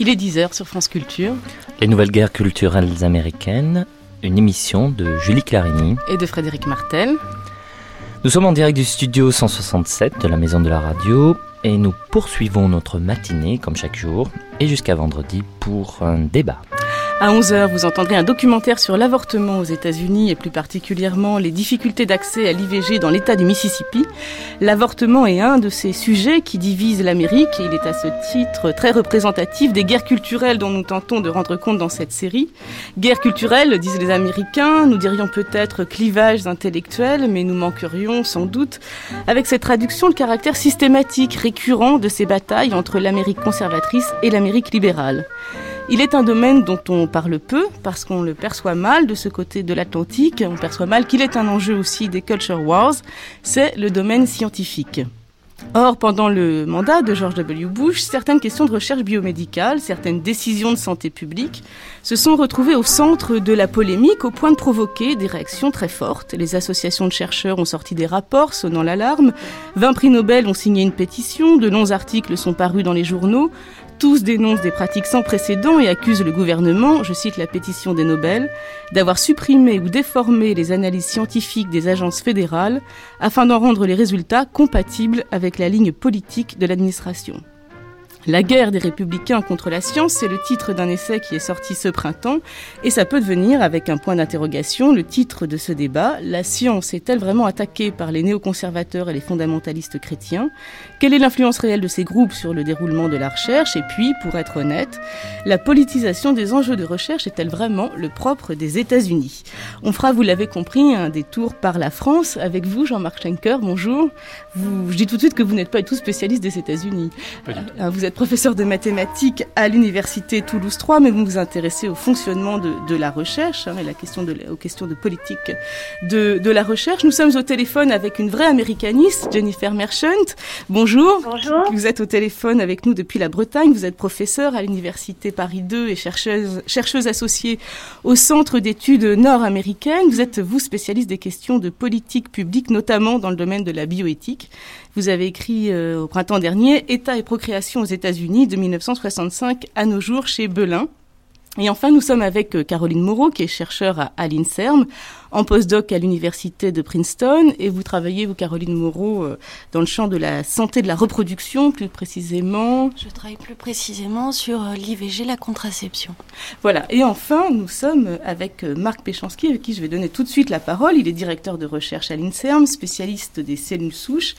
Il est 10h sur France Culture. Les nouvelles guerres culturelles américaines, une émission de Julie Clarini et de Frédéric Martel. Nous sommes en direct du studio 167 de la Maison de la Radio et nous poursuivons notre matinée comme chaque jour et jusqu'à vendredi pour un débat. À 11h, vous entendrez un documentaire sur l'avortement aux États-Unis et plus particulièrement les difficultés d'accès à l'IVG dans l'État du Mississippi. L'avortement est un de ces sujets qui divisent l'Amérique et il est à ce titre très représentatif des guerres culturelles dont nous tentons de rendre compte dans cette série. Guerres culturelles, disent les Américains, nous dirions peut-être clivages intellectuels, mais nous manquerions sans doute avec cette traduction le caractère systématique, récurrent de ces batailles entre l'Amérique conservatrice et l'Amérique libérale. Il est un domaine dont on parle peu parce qu'on le perçoit mal de ce côté de l'Atlantique. On perçoit mal qu'il est un enjeu aussi des culture wars. C'est le domaine scientifique. Or, pendant le mandat de George W. Bush, certaines questions de recherche biomédicale, certaines décisions de santé publique se sont retrouvées au centre de la polémique au point de provoquer des réactions très fortes. Les associations de chercheurs ont sorti des rapports sonnant l'alarme, 20 prix Nobel ont signé une pétition, de longs articles sont parus dans les journaux, tous dénoncent des pratiques sans précédent et accusent le gouvernement, je cite la pétition des Nobel, d'avoir supprimé ou déformé les analyses scientifiques des agences fédérales afin d'en rendre les résultats compatibles avec la ligne politique de l'administration. La guerre des républicains contre la science, c'est le titre d'un essai qui est sorti ce printemps, et ça peut devenir, avec un point d'interrogation, le titre de ce débat. La science est-elle vraiment attaquée par les néoconservateurs et les fondamentalistes chrétiens? Quelle est l'influence réelle de ces groupes sur le déroulement de la recherche Et puis, pour être honnête, la politisation des enjeux de recherche est-elle vraiment le propre des États-Unis? On fera, vous l'avez compris, un détour par la France avec vous, Jean-Marc Schenker. Bonjour. Vous, je dis tout de suite que vous n'êtes pas du tout spécialiste des États-Unis. Euh, vous êtes professeur de mathématiques à l'université Toulouse 3, mais vous vous intéressez au fonctionnement de, de la recherche hein, et la question de, aux questions de politique de, de, la recherche. Nous sommes au téléphone avec une vraie américaniste, Jennifer Merchant. Bonjour. Bonjour. Vous êtes au téléphone avec nous depuis la Bretagne. Vous êtes professeur à l'université Paris 2 et chercheuse, chercheuse associée au Centre d'études nord-américaines. Vous êtes, vous, spécialiste des questions de politique publique, notamment dans le domaine de la bioéthique. Vous avez écrit euh, au printemps dernier État et procréation aux États-Unis de 1965 à nos jours chez Belin. Et enfin, nous sommes avec euh, Caroline Moreau, qui est chercheure à, à l'INSERM, en postdoc à l'université de Princeton et vous travaillez, vous Caroline Moreau, euh, dans le champ de la santé de la reproduction plus précisément. Je travaille plus précisément sur euh, l'IVG, la contraception. Voilà, et enfin nous sommes avec Marc Péchanski, avec qui je vais donner tout de suite la parole. Il est directeur de recherche à l'INSERM, spécialiste des cellules souches,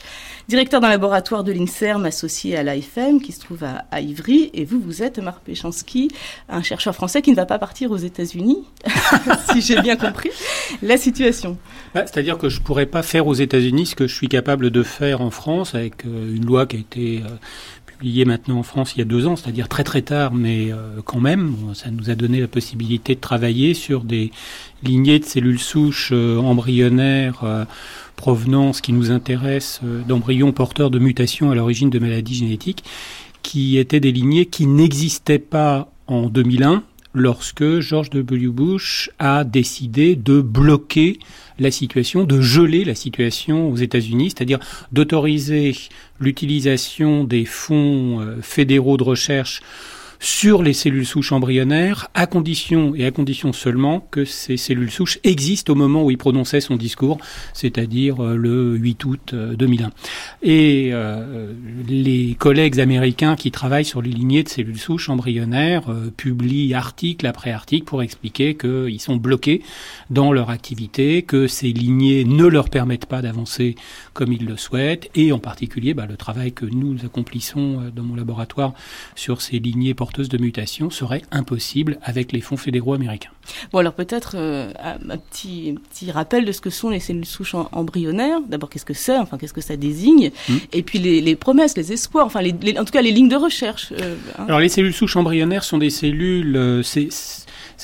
directeur d'un laboratoire de l'INSERM associé à l'AFM qui se trouve à, Ivry. Et vous, vous êtes Marc Péchanski, un chercheur français qui ne va pas partir aux États-Unis, si j'ai bien compris la situation. Bah, C'est-à-dire que je ne pourrais pas faire aux États-Unis ce que je suis capable de faire en France avec euh, une loi qui a été euh, publiée maintenant en France il y a deux ans, c'est-à-dire très très tard, mais euh, quand même, ça nous a donné la possibilité de travailler sur des lignées de cellules souches embryonnaires provenant, ce qui nous intéresse, d'embryons porteurs de mutations à l'origine de maladies génétiques, qui étaient des lignées qui n'existaient pas en 2001 lorsque George W. Bush a décidé de bloquer la situation, de geler la situation aux États-Unis, c'est-à-dire d'autoriser l'utilisation des fonds fédéraux de recherche sur les cellules souches embryonnaires, à condition et à condition seulement que ces cellules souches existent au moment où il prononçait son discours, c'est-à-dire le 8 août 2001. Et euh, les collègues américains qui travaillent sur les lignées de cellules souches embryonnaires euh, publient article après article pour expliquer qu'ils sont bloqués dans leur activité, que ces lignées ne leur permettent pas d'avancer comme ils le souhaitent, et en particulier bah, le travail que nous accomplissons dans mon laboratoire sur ces lignées porteuses de mutation serait impossible avec les fonds fédéraux américains. Bon, alors peut-être euh, un, petit, petit rappel de ce que sont les cellules souches embryonnaires. D'abord, qu'est-ce que c'est? Enfin, qu'est-ce que ça désigne? Mmh. Et puis les, les, promesses, les espoirs, enfin, les, les, en tout cas, les lignes de recherche. Euh, hein. Alors, les cellules souches embryonnaires sont des cellules... Euh, c'est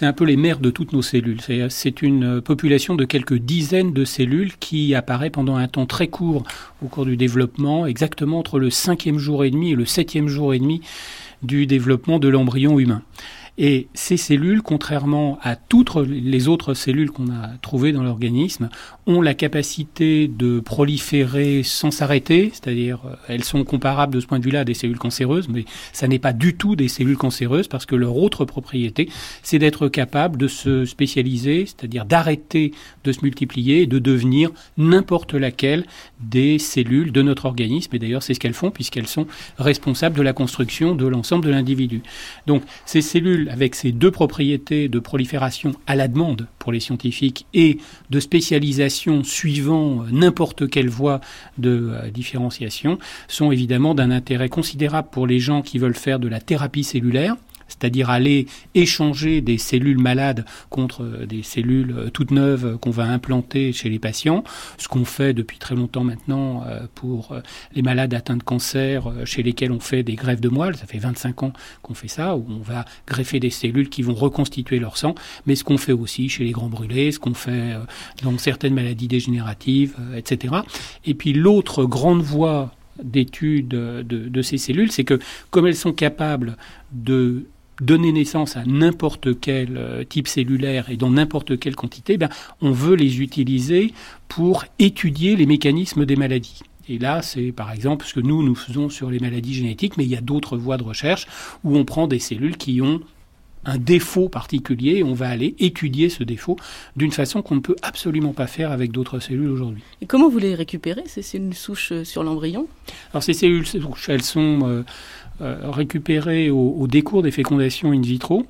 un peu les mères de toutes nos cellules. C'est une population de quelques dizaines de cellules qui apparaît pendant un temps très court au cours du développement, exactement entre le cinquième jour et demi et le septième jour et demi du développement de l'embryon humain. Et ces cellules, contrairement à toutes les autres cellules qu'on a trouvées dans l'organisme, ont la capacité de proliférer sans s'arrêter, c'est-à-dire euh, elles sont comparables de ce point de vue-là à des cellules cancéreuses, mais ça n'est pas du tout des cellules cancéreuses parce que leur autre propriété, c'est d'être capable de se spécialiser, c'est-à-dire d'arrêter de se multiplier et de devenir n'importe laquelle des cellules de notre organisme. Et d'ailleurs, c'est ce qu'elles font puisqu'elles sont responsables de la construction de l'ensemble de l'individu. Donc, ces cellules, avec ces deux propriétés de prolifération à la demande pour les scientifiques et de spécialisation suivant n'importe quelle voie de euh, différenciation, sont évidemment d'un intérêt considérable pour les gens qui veulent faire de la thérapie cellulaire c'est-à-dire aller échanger des cellules malades contre euh, des cellules euh, toutes neuves qu'on va implanter chez les patients, ce qu'on fait depuis très longtemps maintenant euh, pour les malades atteints de cancer chez lesquels on fait des greffes de moelle, ça fait 25 ans qu'on fait ça, où on va greffer des cellules qui vont reconstituer leur sang, mais ce qu'on fait aussi chez les grands brûlés, ce qu'on fait dans certaines maladies dégénératives, etc. Et puis l'autre grande voie d'étude de, de, ces cellules, c'est que comme elles sont capables de donner naissance à n'importe quel euh, type cellulaire et dans n'importe quelle quantité, ben, on veut les utiliser pour étudier les mécanismes des maladies. Et là, c'est par exemple ce que nous, nous faisons sur les maladies génétiques, mais il y a d'autres voies de recherche où on prend des cellules qui ont un défaut particulier et on va aller étudier ce défaut d'une façon qu'on ne peut absolument pas faire avec d'autres cellules aujourd'hui. Et comment vous les récupérez, ces cellules souches sur l'embryon? Alors ces cellules souches, elles sont... Euh, euh, récupérées au, décours des fécondations in vitro.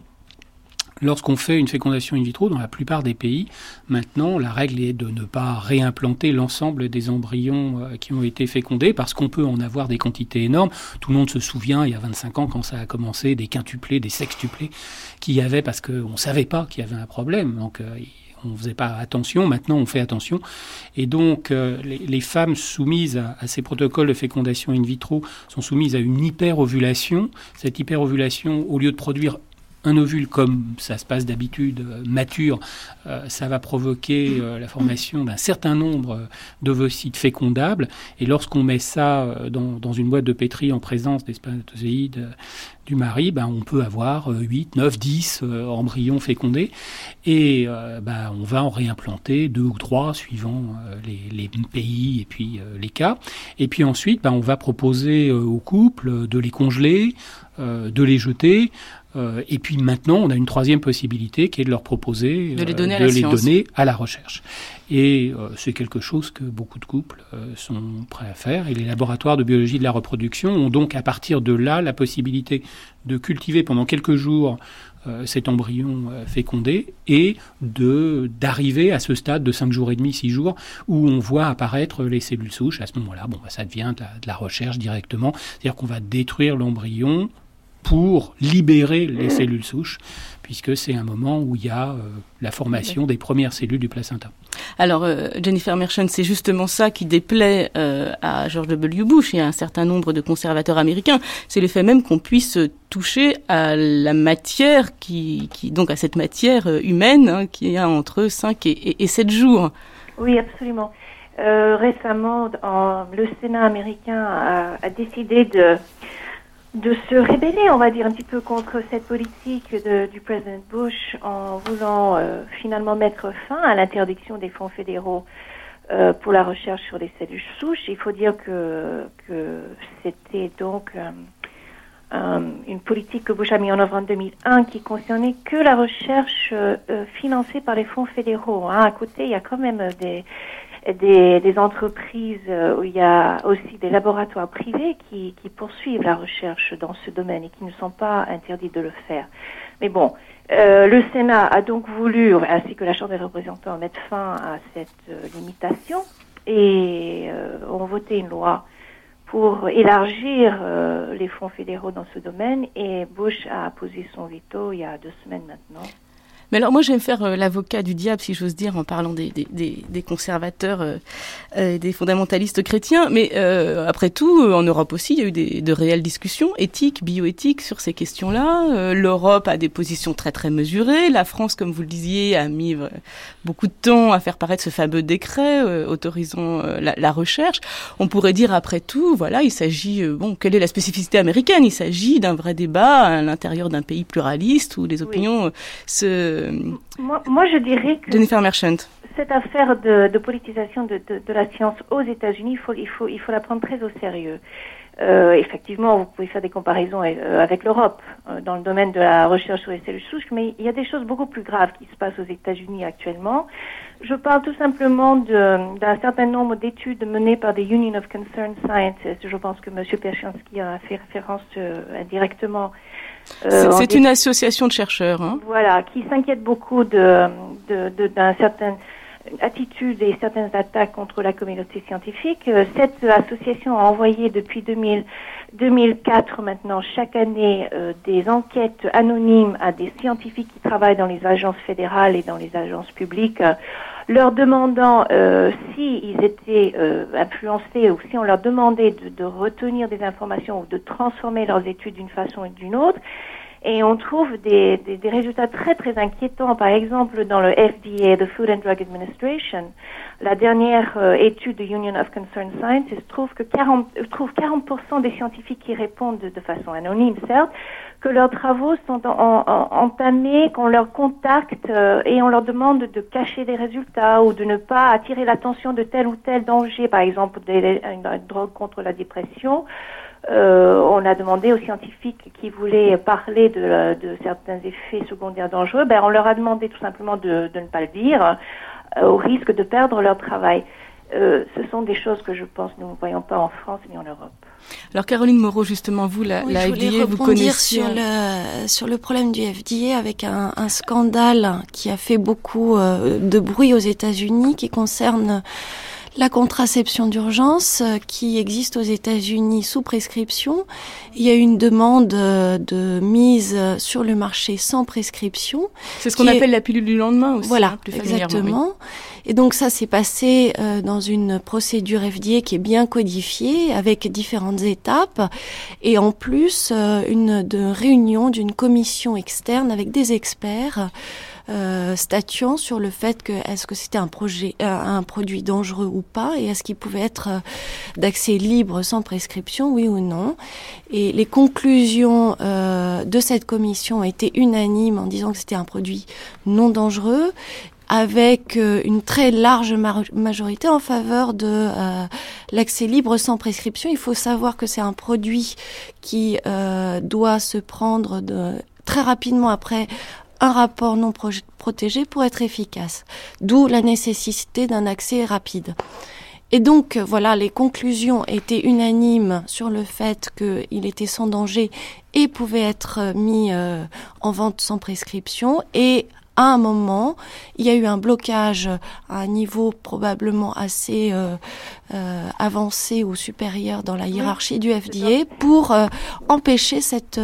Lorsqu'on fait une fécondation in vitro, dans la plupart des pays, maintenant, la règle est de ne pas réimplanter l'ensemble des embryons euh, qui ont été fécondés, parce qu'on peut en avoir des quantités énormes. Tout le monde se souvient, il y a 25 ans, quand ça a commencé, des quintuplés, des sextuplés qu'il y avait, parce qu'on ne savait pas qu'il y avait un problème. Donc, euh, on ne faisait pas attention, maintenant on fait attention. Et donc euh, les, femmes soumises à, ces protocoles de fécondation in vitro sont soumises à une hyperovulation. Cette hyperovulation, au lieu de produire un ovule comme ça se passe d'habitude euh, mature, euh, ça va provoquer la formation d'un certain nombre d'ovocytes fécondables. Et lorsqu'on met ça dans, une boîte de pétri en présence des spermatozoïdes du mari, ben, on peut avoir 8, 9, 10 embryons fécondés et euh, ben, on va en réimplanter deux ou trois suivant euh, les, pays et puis euh, les cas. Et puis ensuite, ben, on va proposer au couple de les congeler, de les jeter. Et puis maintenant, on a une troisième possibilité qui est de leur proposer de les donner, à, les donner à la recherche. Et c'est quelque chose que beaucoup de couples sont prêts à faire. Et les laboratoires de biologie de la reproduction ont donc à partir de là la possibilité de cultiver pendant quelques jours euh, cet embryon euh, fécondé et de d'arriver à ce stade de 5 jours et demi, 6 jours où on voit apparaître les cellules souches. À ce moment-là, bon, bah, ça devient de la, de la recherche directement, c'est-à-dire qu'on va détruire l'embryon pour libérer les cellules souches, puisque c'est un moment où il y a euh, la formation des premières cellules du placenta. Alors, euh, Jennifer Merchant, c'est justement ça qui déplaît euh, à George W. Bush et à un certain nombre de conservateurs américains. C'est le fait même qu'on puisse toucher à la matière, qui, qui donc à cette matière humaine hein, qui a entre 5 et, et, 7 jours. Oui, absolument. récemment, le Sénat américain a, a décidé de de se rébeller, on va dire, un petit peu contre cette politique de, du président Bush en voulant euh, finalement mettre fin à l'interdiction des fonds fédéraux euh, pour la recherche sur les cellules souches. Il faut dire que, c'était donc euh, une politique que Bush a mis en œuvre en 2001 qui concernait que la recherche financée par les fonds fédéraux. Hein. À côté, il y a quand même des des, des, entreprises euh, où il y a aussi des laboratoires privés qui, qui, poursuivent la recherche dans ce domaine et qui ne sont pas interdits de le faire. Mais bon, euh, le Sénat a donc voulu, ainsi que la Chambre des représentants, mettre fin à cette euh, limitation et euh, ont voté une loi pour élargir euh, les fonds fédéraux dans ce domaine et Bush a posé son veto il y a deux semaines maintenant. Mais alors moi j'aime faire euh, l'avocat du diable, si j'ose dire, en parlant des, des, des, des conservateurs, euh, euh des fondamentalistes chrétiens. Mais euh, après tout, en Europe aussi, il y a eu des, de réelles discussions éthiques, bioéthiques sur ces questions-là. L'Europe a des positions très très mesurées. La France, comme vous le disiez, a mis beaucoup de temps à faire paraître ce fameux décret autorisant la, la, recherche. On pourrait dire après tout, voilà, il s'agit, bon, quelle est la spécificité américaine? Il s'agit d'un vrai débat à l'intérieur d'un pays pluraliste où les opinions se moi, moi, je dirais que. Jennifer Merchant. cette affaire de, politisation de, la science aux États-Unis, il faut, il, faut, il faut la prendre très au sérieux. Euh, effectivement, vous pouvez faire des comparaisons euh, avec l'Europe euh, dans le domaine de la recherche sur les cellules souches, mais il y a des choses beaucoup plus graves qui se passent aux États-Unis actuellement. Je parle tout simplement d'un certain nombre d'études menées par des Union of Concerned Scientists. Je pense que M. Pershansky a fait référence indirectement. C'est une association de chercheurs. Hein. Voilà, qui s'inquiète beaucoup d'un de, de, certain attitude et certaines attaques contre la communauté scientifique. Euh, cette association a envoyé depuis 2000, 2004 maintenant chaque année euh, des enquêtes anonymes à des scientifiques qui travaillent dans les agences fédérales et dans les agences publiques, euh, leur demandant euh, s'ils étaient influencés ou si on leur demandait de, de retenir des informations ou de transformer leurs études d'une façon ou d'une autre. Et on trouve des, des, des, résultats très très inquiétants. Par exemple, dans le FDA, the Food and Drug Administration, la dernière euh, étude de Union of Concerned Scientists trouve que 40, trouve 40% des scientifiques qui répondent de, façon anonyme, certes, que leurs travaux sont en, en, entamés, qu'on leur contacte euh, et on leur demande de cacher des résultats ou de ne pas attirer l'attention de tel ou tel danger, par exemple des, une drogue contre la dépression euh, on a demandé aux scientifiques qui voulaient parler de, certains effets secondaires dangereux, ben on leur a demandé tout simplement de, ne pas le dire, euh, au risque de perdre leur travail. Euh, ce sont des choses que je pense nous ne voyons pas en France ni en Europe. Alors Caroline Moreau, justement, vous, la, la FDA, vous connaissez sur le sur le problème du FDA avec un, un scandale qui a fait beaucoup de bruit aux États-Unis, qui concerne la contraception d'urgence euh, qui existe aux États-Unis sous prescription. Il y a une demande euh, de mise sur le marché sans prescription. C'est ce qu'on appelle la pilule du lendemain aussi. Voilà, hein, exactement. Et donc ça s'est passé euh, dans une procédure FDA qui est bien codifiée avec différentes étapes et en plus une de réunion d'une commission externe avec des experts euh, statuant sur le fait que est-ce que c'était un projet, euh, un produit dangereux ou pas, et est-ce qu'il pouvait être euh, d'accès libre sans prescription, oui ou non. Et les conclusions de cette commission étaient unanimes en disant que c'était un produit non dangereux avec une très large majorité en faveur de l'accès libre sans prescription. Il faut savoir que c'est un produit qui doit se prendre de, très rapidement après rapport non protégé pour être efficace. D'où la nécessité d'un accès rapide. Et donc, voilà, les conclusions étaient unanimes sur le fait qu'il était sans danger et pouvait être mis euh, en vente sans prescription. Et à un moment, il y a eu un blocage à un niveau probablement assez euh, euh, avancé ou supérieur dans la hiérarchie du FDA pour euh, empêcher cette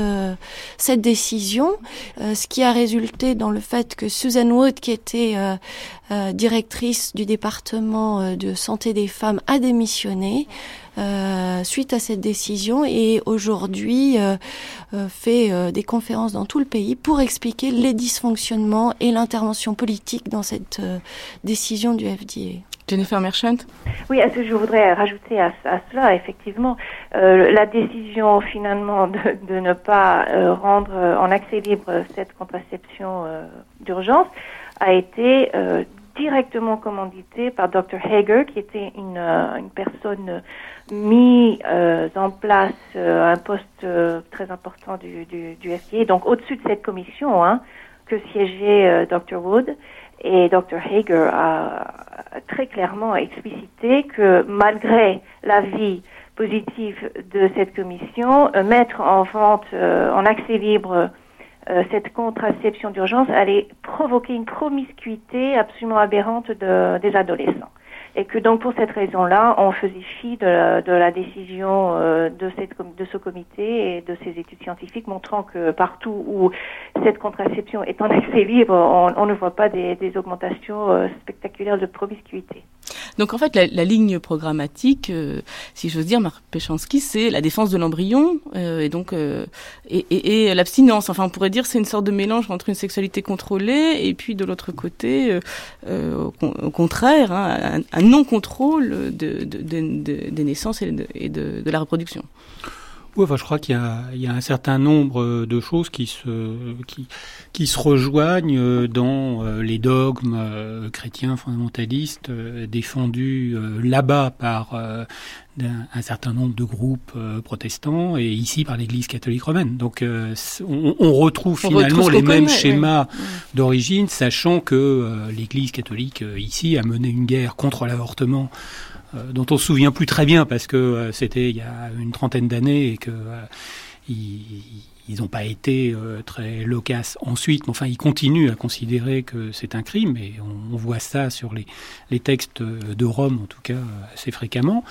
cette décision, ce qui a résulté dans le fait que Susan Wood, qui était directrice du département de santé des femmes, a démissionné. Euh, suite à cette décision et aujourd'hui euh, euh, fait des conférences dans tout le pays pour expliquer les dysfonctionnements et l'intervention politique dans cette décision du FDA. Jennifer Merchant Oui, je voudrais rajouter à, cela, effectivement, la décision finalement de, ne pas rendre en accès libre cette contraception d'urgence a été directement commanditée par Dr. Hager, qui était une, une personne mis euh, en place euh, un poste euh, très important du, du, du donc au-dessus de cette commission, hein, que siégeait Dr. Wood. Et Dr. Hager a très clairement explicité que malgré l'avis positif de cette commission, mettre en vente, en accès libre, cette contraception d'urgence allait provoquer une promiscuité absolument aberrante de, des adolescents et que donc pour cette raison-là, on faisait fi de la, décision euh, de, cette, de ce comité et de ces études scientifiques montrant que partout où cette contraception est en accès libre, on, ne voit pas des, augmentations euh, spectaculaires de promiscuité. Donc en fait, la, ligne programmatique, euh, si j'ose dire, Marc Péchanski, c'est la défense de l'embryon et donc et, et, l'abstinence. Enfin, on pourrait dire c'est une sorte de mélange entre une sexualité contrôlée et puis de l'autre côté, au, contraire, hein, non-contrôle de, des naissances et, de, la reproduction. Oui, enfin, je crois qu'il y, y a, un certain nombre de choses qui se, qui, qui se rejoignent dans les dogmes chrétiens fondamentalistes défendus là-bas par un certain nombre de groupes euh, protestants et ici par l'Église catholique romaine. Donc euh, on, on, retrouve finalement les mêmes schémas d'origine, sachant que euh, l'Église catholique ici a mené une guerre contre l'avortement dont on se souvient plus très bien parce que c'était il y a une trentaine d'années et que ils n'ont pas été euh, très loquaces ensuite, mais enfin, ils continuent à considérer que c'est un crime, et on, voit ça sur les, les, textes de Rome, en tout cas, assez fréquemment.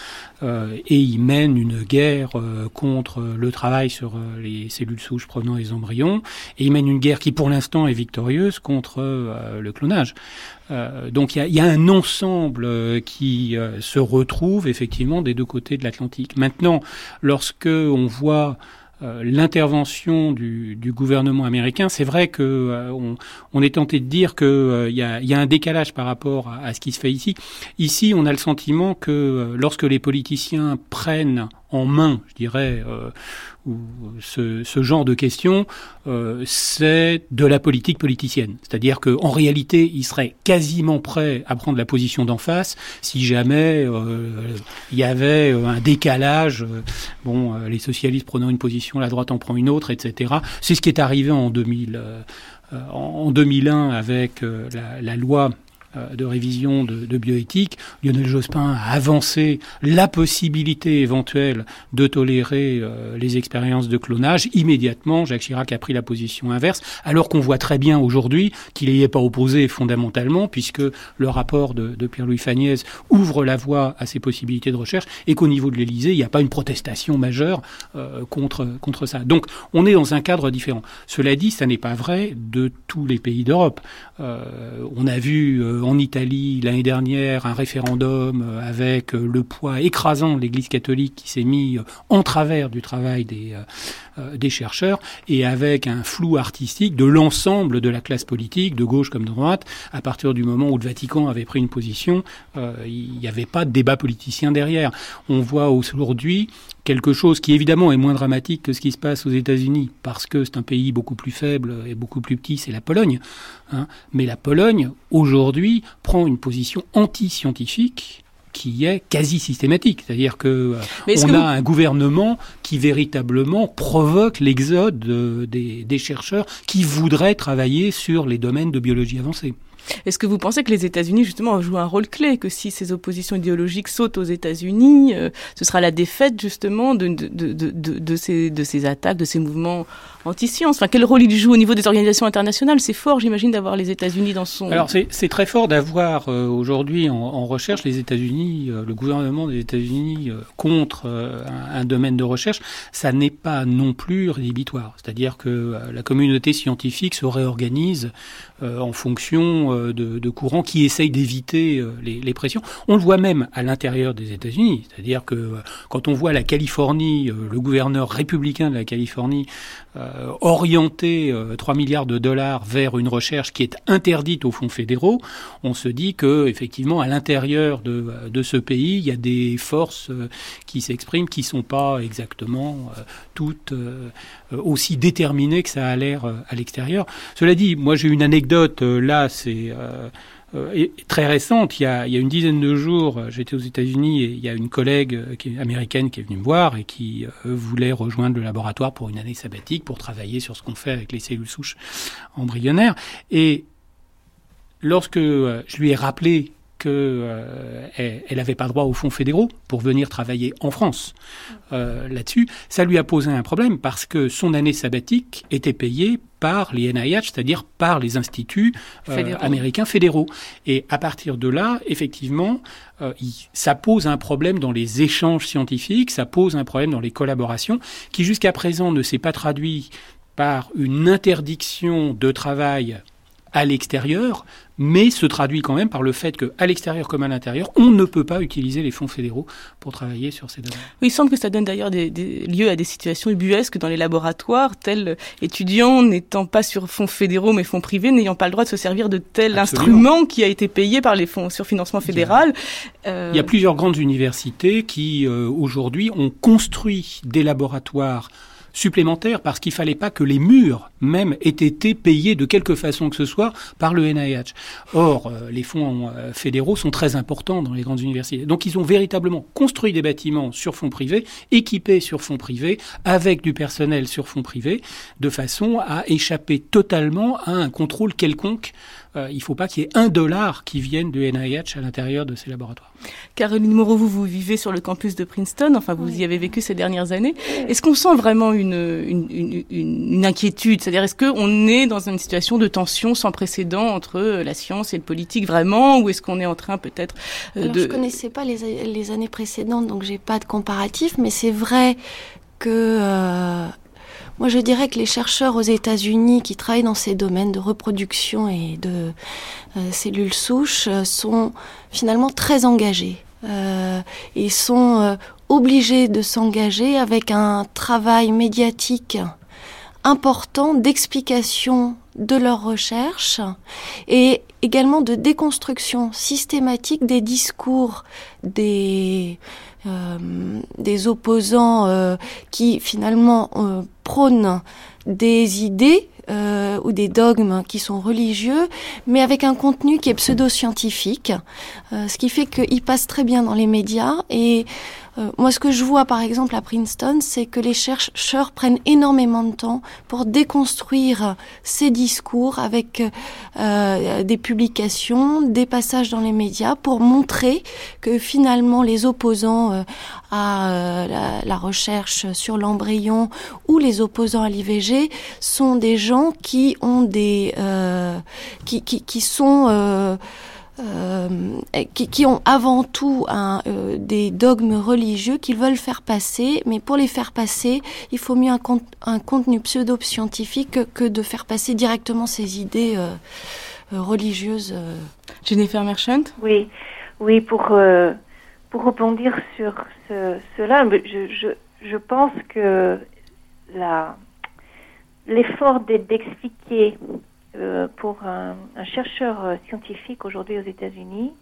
Euh, et ils mènent une guerre euh, contre le travail sur les cellules souches provenant des embryons, et ils mènent une guerre qui, pour l'instant, est victorieuse contre le clonage. donc il y, y a, un ensemble qui se retrouve effectivement des deux côtés de l'Atlantique. Maintenant, lorsque on voit euh, l'intervention du, du, gouvernement américain, c'est vrai que euh, on, on, est tenté de dire qu'il euh, y, a, y, a, un décalage par rapport à, à, ce qui se fait ici. Ici, on a le sentiment que lorsque les politiciens prennent en main, je dirais, euh, ce, genre de questions, euh, c'est de la politique politicienne. C'est-à-dire qu'en réalité, il serait quasiment prêt à prendre la position d'en face si jamais euh, il y avait un décalage. bon, les socialistes prenant une position, la droite en prend une autre, etc. C'est ce qui est arrivé en 2000. en 2001 avec la, loi de révision de, de, bioéthique, Lionel Jospin a avancé la possibilité éventuelle de tolérer euh, les expériences de clonage. Immédiatement, Jacques Chirac a pris la position inverse, alors qu'on voit très bien aujourd'hui qu'il n'y est pas opposé fondamentalement, puisque le rapport de, de Pierre-Louis Fagnès ouvre la voie à ces possibilités de recherche, et qu'au niveau de l'Élysée, il n'y a pas une protestation majeure euh, contre, contre ça. Donc, on est dans un cadre différent. Cela dit, ça n'est pas vrai de tous les pays d'Europe. on a vu en Italie l'année dernière un référendum euh, avec euh, le poids écrasant de l'Église catholique qui s'est mis euh, en travers du travail des, des chercheurs et avec un flou artistique de l'ensemble de la classe politique, de gauche comme de droite. À partir du moment où le Vatican avait pris une position, il n'y avait pas de débat politicien derrière. On voit aujourd'hui quelque chose qui évidemment est moins dramatique que ce qui se passe aux États-Unis, parce que c'est un pays beaucoup plus faible et beaucoup plus petit, c'est la Pologne. Hein. Mais la Pologne, aujourd'hui, prend une position anti-scientifique qui est quasi systématique, c'est-à-dire que euh, on a un gouvernement qui véritablement provoque l'exode des, des chercheurs qui voudraient travailler sur les domaines de biologie avancée. Est-ce que vous pensez que les États-Unis, justement, jouent un rôle clé, que si ces oppositions idéologiques sautent aux États-Unis, euh, ce sera la défaite, justement, de, de, de, de, ces, de ces attaques, de ces mouvements anti-science? Enfin, quel rôle il joue au niveau des organisations internationales? C'est fort, j'imagine, d'avoir les États-Unis dans son... Alors, c'est très fort d'avoir euh, aujourd'hui en, en, recherche les États-Unis, euh, le gouvernement des États-Unis contre un, un, domaine de recherche. Ça n'est pas non plus rédhibitoire. C'est-à-dire que la communauté scientifique se réorganise en fonction euh, de, courants qui essayent d'éviter euh, les, pressions. On le voit même à l'intérieur des États-Unis, c'est-à-dire que euh, quand on voit la Californie, le gouverneur républicain de la Californie orienter 3 milliards de dollars vers une recherche qui est interdite aux fonds fédéraux, on se dit que effectivement à l'intérieur de, de ce pays, il y a des forces qui s'expriment qui sont pas exactement toutes aussi déterminées que ça a l'air à l'extérieur. Cela dit, moi j'ai une anecdote là, c'est euh, euh, très récente. Il y, a, il y, a, une dizaine de jours, euh, j'étais aux États-Unis et il y a une collègue américaine qui est venue me voir et qui voulait rejoindre le laboratoire pour une année sabbatique pour travailler sur ce qu'on fait avec les cellules souches embryonnaires. Et lorsque je lui ai rappelé qu'elle euh, n'avait pas droit aux fonds fédéraux pour venir travailler en France euh, là-dessus. Ça lui a posé un problème parce que son année sabbatique était payée par les NIH, c'est-à-dire par les instituts euh, américains fédéraux. Et à partir de là, effectivement, ça pose un problème dans les échanges scientifiques, ça pose un problème dans les collaborations, qui jusqu'à présent ne s'est pas traduit par une interdiction de travail à l'extérieur, mais se traduit quand même par le fait qu'à l'extérieur comme à l'intérieur, on ne peut pas utiliser les fonds fédéraux pour travailler sur ces domaines. Oui, il semble que ça donne d'ailleurs des, des, lieu à des situations ubuesques dans les laboratoires, tel étudiant n'étant pas sur fonds fédéraux mais fonds privés, n'ayant pas le droit de se servir de tel Absolument. instrument qui a été payé par les fonds sur financement fédéral. Il y a, euh... il y a plusieurs grandes universités qui euh, aujourd'hui ont construit des laboratoires supplémentaires parce qu'il fallait pas que les murs même aient été payés de quelque façon que ce soit par le NIH. Or, euh, les fonds euh, fédéraux sont très importants dans les grandes universités. Donc, ils ont véritablement construit des bâtiments sur fonds privés, équipés sur fonds privés, avec du personnel sur fonds privés, de façon à échapper totalement à un contrôle quelconque euh, il ne faut pas qu'il y ait un dollar qui vienne de NIH à l'intérieur de ces laboratoires. Caroline Moreau, vous, vous vivez sur le campus de Princeton, enfin vous y avez vécu ces dernières années. Est-ce qu'on sent vraiment une, une, une, une inquiétude? C'est-à-dire est-ce qu'on est dans une situation de tension sans précédent entre la science et le politique vraiment? Ou est-ce qu'on est en train peut-être euh, de... Je ne connaissais pas les, les années précédentes, donc j'ai pas de comparatif, mais c'est vrai que euh, moi, je dirais que les chercheurs aux États-Unis qui travaillent dans ces domaines de reproduction et de euh, cellules souches euh, sont finalement très engagés. Euh, et sont euh, obligés de s'engager avec un travail médiatique important d'explication de leurs recherches et également de déconstruction systématique des discours des euh, des opposants euh, qui finalement euh, prônent des idées ou des dogmes qui sont religieux, mais avec un contenu qui est pseudo-scientifique, ce qui fait qu'ils passent très bien dans les médias et euh, moi, ce que je vois par exemple à Princeton, c'est que les chercheurs prennent énormément de temps pour déconstruire ces discours avec euh, des publications, des passages dans les médias, pour montrer que finalement les opposants euh, à euh, la, recherche sur l'embryon ou les opposants à l'IVG sont des gens qui ont des qui, qui, qui sont qui, qui, ont avant tout un, euh, des dogmes religieux qu'ils veulent faire passer, mais pour les faire passer, il faut mieux un, un contenu pseudo-scientifique que, que, de faire passer directement ces idées euh, euh religieuses. Euh. Jennifer Merchant? Oui, oui pour, pour rebondir sur ce, cela, je, je, je pense que l'effort d'expliquer euh, pour un, un, chercheur euh, scientifique aujourd'hui aux États-Unis.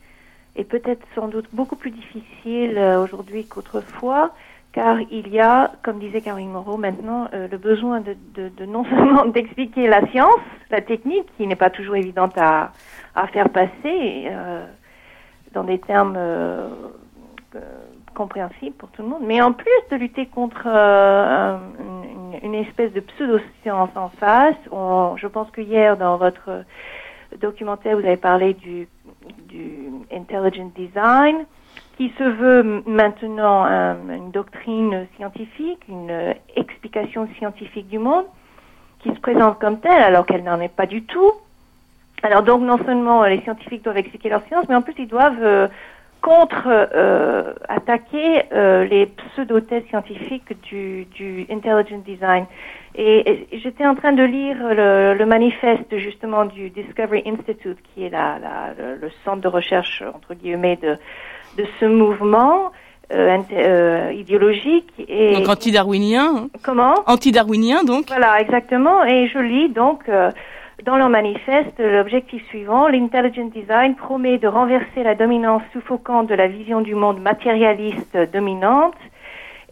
Est peut-être sans doute beaucoup plus difficile euh, aujourd'hui qu'autrefois, car il y a, comme disait Caroline Moreau maintenant, euh, le besoin de, de, de non seulement d'expliquer la science, la technique, qui n'est pas toujours évidente à, à faire passer euh, dans des termes euh, compréhensible pour tout le monde, mais en plus de lutter contre euh, une, espèce de pseudo-science en face, je pense que hier dans votre documentaire vous avez parlé du, intelligent design, qui se veut maintenant un, une doctrine scientifique, une explication scientifique du monde, qui se présente comme telle alors qu'elle n'en est pas du tout. Alors donc non seulement les scientifiques doivent expliquer leur science, mais en plus ils doivent euh, contre euh, attaquer euh, les pseudo-thèses scientifiques du, du intelligent design. Et, et j'étais en train de lire le, le, manifeste justement du Discovery Institute, qui est la, la, le, le, centre de recherche entre guillemets de, de ce mouvement. Euh, euh idéologique et donc anti-darwinien. Comment? Anti-darwinien donc. Voilà exactement et je lis donc euh, dans leur manifeste, l'objectif suivant, l'intelligent design promet de renverser la dominance suffocante de la vision du monde matérialiste dominante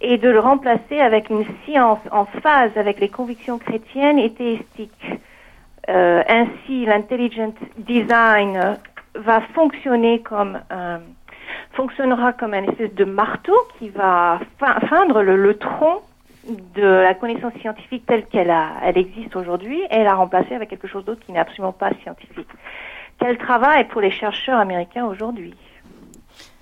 et de le remplacer avec une science en phase avec les convictions chrétiennes et théistiques. Euh, ainsi, l'intelligent design va fonctionner comme un, fonctionnera comme un espèce de marteau qui va feindre le tronc de la connaissance scientifique telle qu'elle elle existe aujourd'hui et la remplacer avec quelque chose d'autre qui n'est absolument pas scientifique. Quel travail pour les chercheurs américains aujourd'hui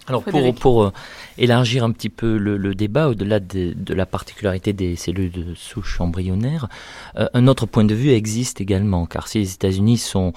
alors pour, pour euh, élargir un petit peu le, le débat au-delà de, de, la particularité des cellules de souche embryonnaire, euh, un autre point de vue existe également, car si les États-Unis sont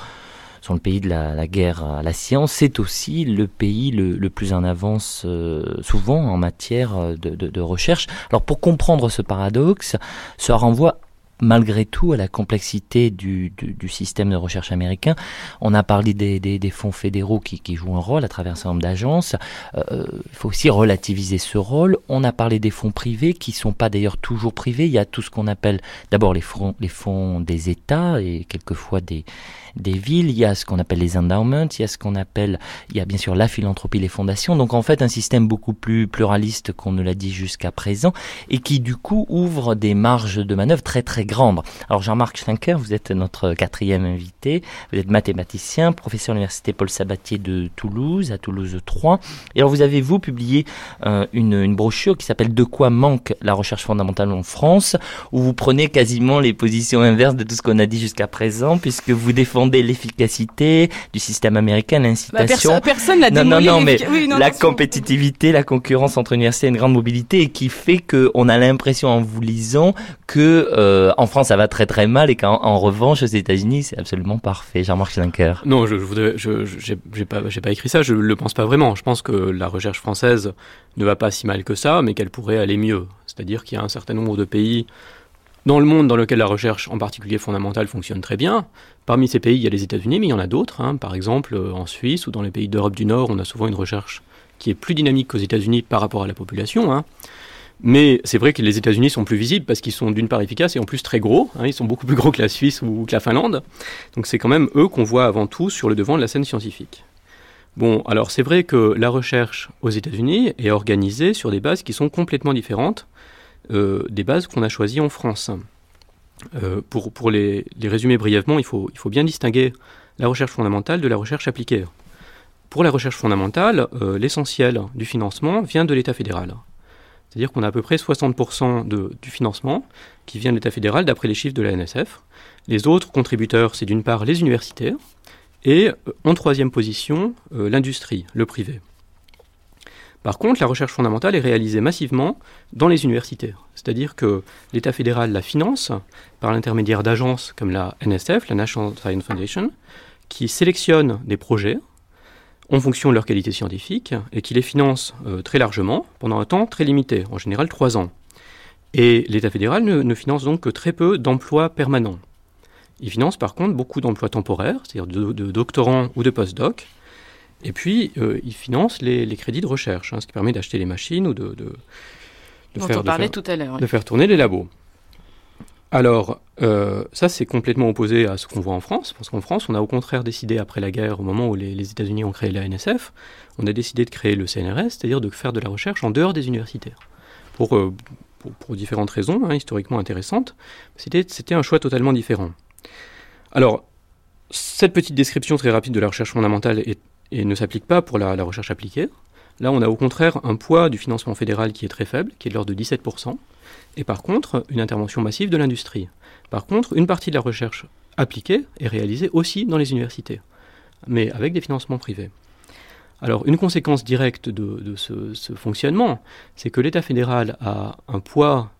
sont le pays de la, guerre à la science, c'est aussi le pays le, plus en avance euh, souvent en matière de, de, recherche. Alors pour comprendre ce paradoxe, ça renvoie malgré tout à la complexité du, système de recherche américain. On a parlé des, fonds fédéraux qui, jouent un rôle à travers un nombre d'agences. Euh, il faut aussi relativiser ce rôle. On a parlé des fonds privés qui sont pas d'ailleurs toujours privés. Il y a tout ce qu'on appelle d'abord les fonds des États et quelquefois des, des villes, il y a ce qu'on appelle les endowments, il y a ce qu'on appelle, il y a bien sûr la philanthropie, les fondations. Donc en fait un système beaucoup plus pluraliste qu'on ne l'a dit jusqu'à présent et qui du coup ouvre des marges de manœuvre très très grandes. Alors Jean-Marc Schlenker, vous êtes notre quatrième invité, vous êtes mathématicien, professeur à l'université Paul Sabatier de Toulouse, à Toulouse 3. Et alors vous avez vous publié euh, une, une brochure qui s'appelle De quoi manque la recherche fondamentale en France, où vous prenez quasiment les positions inverses de tout ce qu'on a dit jusqu'à présent, puisque vous défendez l'efficacité du système américain, l'incitation. Bah, personne n'a Non, non, non, mais la compétitivité, la concurrence entre universités et une grande mobilité et qui fait qu'on a l'impression en vous lisant que euh, en France ça va très très mal et qu'en revanche aux États-Unis c'est absolument parfait. Jean-Marc Schlenker. Non, je, je voudrais, je, j'ai pas, j'ai pas écrit ça. Je le pense pas vraiment. Je pense que la recherche française ne va pas si mal que ça, mais qu'elle pourrait aller mieux. C'est-à-dire qu'il y a un certain nombre de pays dans le monde dans lequel la recherche, en particulier fondamentale, fonctionne très bien, parmi ces pays, il y a les États-Unis, mais il y en a d'autres. Hein. Par exemple, euh, en Suisse ou dans les pays d'Europe du Nord, on a souvent une recherche qui est plus dynamique qu'aux États-Unis par rapport à la population. Hein. Mais c'est vrai que les États-Unis sont plus visibles parce qu'ils sont d'une part efficaces et en plus très gros. Hein. Ils sont beaucoup plus gros que la Suisse ou que la Finlande. Donc c'est quand même eux qu'on voit avant tout sur le devant de la scène scientifique. Bon, alors c'est vrai que la recherche aux États-Unis est organisée sur des bases qui sont complètement différentes des bases qu'on a choisies en France. Euh, pour, pour les, résumer brièvement, il faut, il faut bien distinguer la recherche fondamentale de la recherche appliquée. Pour la recherche fondamentale, euh, l'essentiel du financement vient de l'État fédéral. C'est-à-dire qu'on a à peu près 60% de, du financement qui vient de l'État fédéral d'après les chiffres de la NSF. Les autres contributeurs, c'est d'une part les universités et en troisième position, l'industrie, le privé. Par contre, la recherche fondamentale est réalisée massivement dans les universités. C'est-à-dire que l'État fédéral la finance par l'intermédiaire d'agences comme la NSF, la National Science Foundation, qui sélectionnent des projets en fonction de leur qualité scientifique et qui les finance euh, très largement pendant un temps très limité, en général trois ans. Et l'État fédéral ne, finance donc que très peu d'emplois permanents. Il finance par contre beaucoup d'emplois temporaires, c'est-à-dire de, de doctorants ou de post-doc, et puis, euh, ils financent les, crédits de recherche, hein, ce qui permet d'acheter les machines ou de, de, faire, tout à l'heure, de faire tourner les labos. Alors, euh, ça, c'est complètement opposé à ce qu'on voit en France, parce qu'en France, on a au contraire décidé, après la guerre, au moment où les, États-Unis ont créé la NSF, on a décidé de créer le CNRS, c'est-à-dire de faire de la recherche en dehors des universités. Pour, euh, pour, différentes raisons, hein, historiquement intéressantes, c'était un choix totalement différent. Alors, cette petite description très rapide de la recherche fondamentale est et ne s'applique pas pour la, recherche appliquée. Là, on a au contraire un poids du financement fédéral qui est très faible, qui est de l'ordre de 17%, et par contre, une intervention massive de l'industrie. Par contre, une partie de la recherche appliquée est réalisée aussi dans les universités, mais avec des financements privés. Alors, une conséquence directe de, ce, fonctionnement, c'est que l'État fédéral a un poids